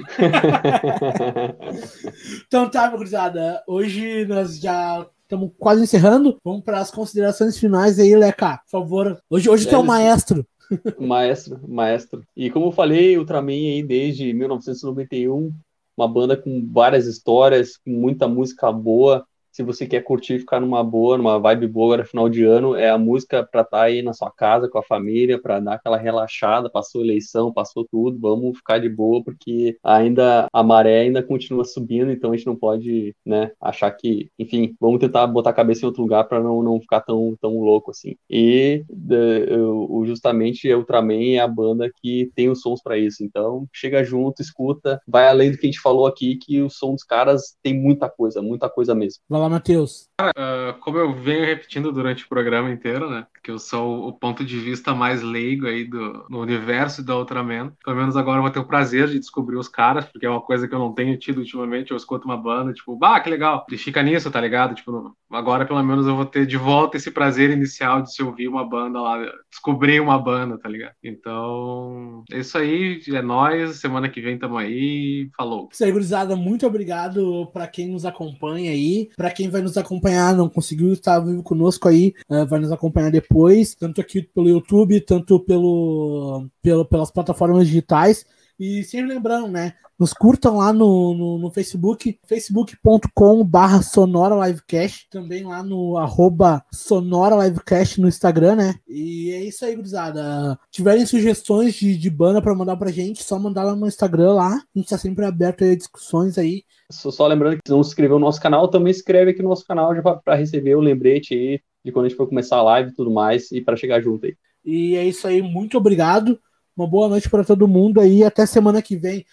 Speaker 1: então tá, meu gurizada. Hoje nós já Estamos quase encerrando. Vamos para as considerações finais aí, Leca. Por favor. Hoje, hoje tu é o maestro.
Speaker 3: Maestro, maestro. E como eu falei, Ultraman aí desde 1991, uma banda com várias histórias, com muita música boa, se você quer curtir, ficar numa boa, numa vibe boa agora final de ano, é a música para estar tá aí na sua casa com a família, para dar aquela relaxada, passou eleição, passou tudo, vamos ficar de boa porque ainda a maré ainda continua subindo, então a gente não pode, né, achar que, enfim, vamos tentar botar a cabeça em outro lugar para não, não ficar tão, tão louco assim. E o justamente Ultraman é a banda que tem os sons para isso, então chega junto, escuta, vai além do que a gente falou aqui que o som dos caras tem muita coisa, muita coisa mesmo.
Speaker 1: Vai lá, Matheus.
Speaker 2: Uh, como eu venho repetindo durante o programa inteiro, né? Que eu sou o ponto de vista mais leigo aí do, do universo da Ultraman. Pelo menos agora eu vou ter o prazer de descobrir os caras, porque é uma coisa que eu não tenho tido ultimamente. Eu escuto uma banda, tipo, bah, que legal. E fica nisso, tá ligado? Tipo, agora pelo menos eu vou ter de volta esse prazer inicial de se ouvir uma banda lá, descobrir uma banda, tá ligado? Então, é isso aí. É nóis. Semana que vem tamo aí. Falou.
Speaker 1: Isso aí, gurizada. Muito obrigado para quem nos acompanha aí. Pra quem vai nos acompanhar, não conseguiu estar vivo conosco aí, uh, vai nos acompanhar depois, tanto aqui pelo YouTube, tanto pelo, pelo pelas plataformas digitais. E sempre lembrando, né? Nos curtam lá no, no, no Facebook, facebook.com barra Sonora Livecast, também lá no arroba Sonora Livecast no Instagram, né? E é isso aí, gurizada. Tiverem sugestões de, de banda para mandar pra gente, só mandar lá no Instagram lá. A gente tá sempre aberto a discussões aí.
Speaker 3: Só lembrando que se não se inscreveu no nosso canal, também se inscreve aqui no nosso canal já para receber o lembrete aí de quando a gente for começar a live e tudo mais, e para chegar junto aí.
Speaker 1: E é isso aí, muito obrigado. Uma boa noite para todo mundo aí. Até semana que vem.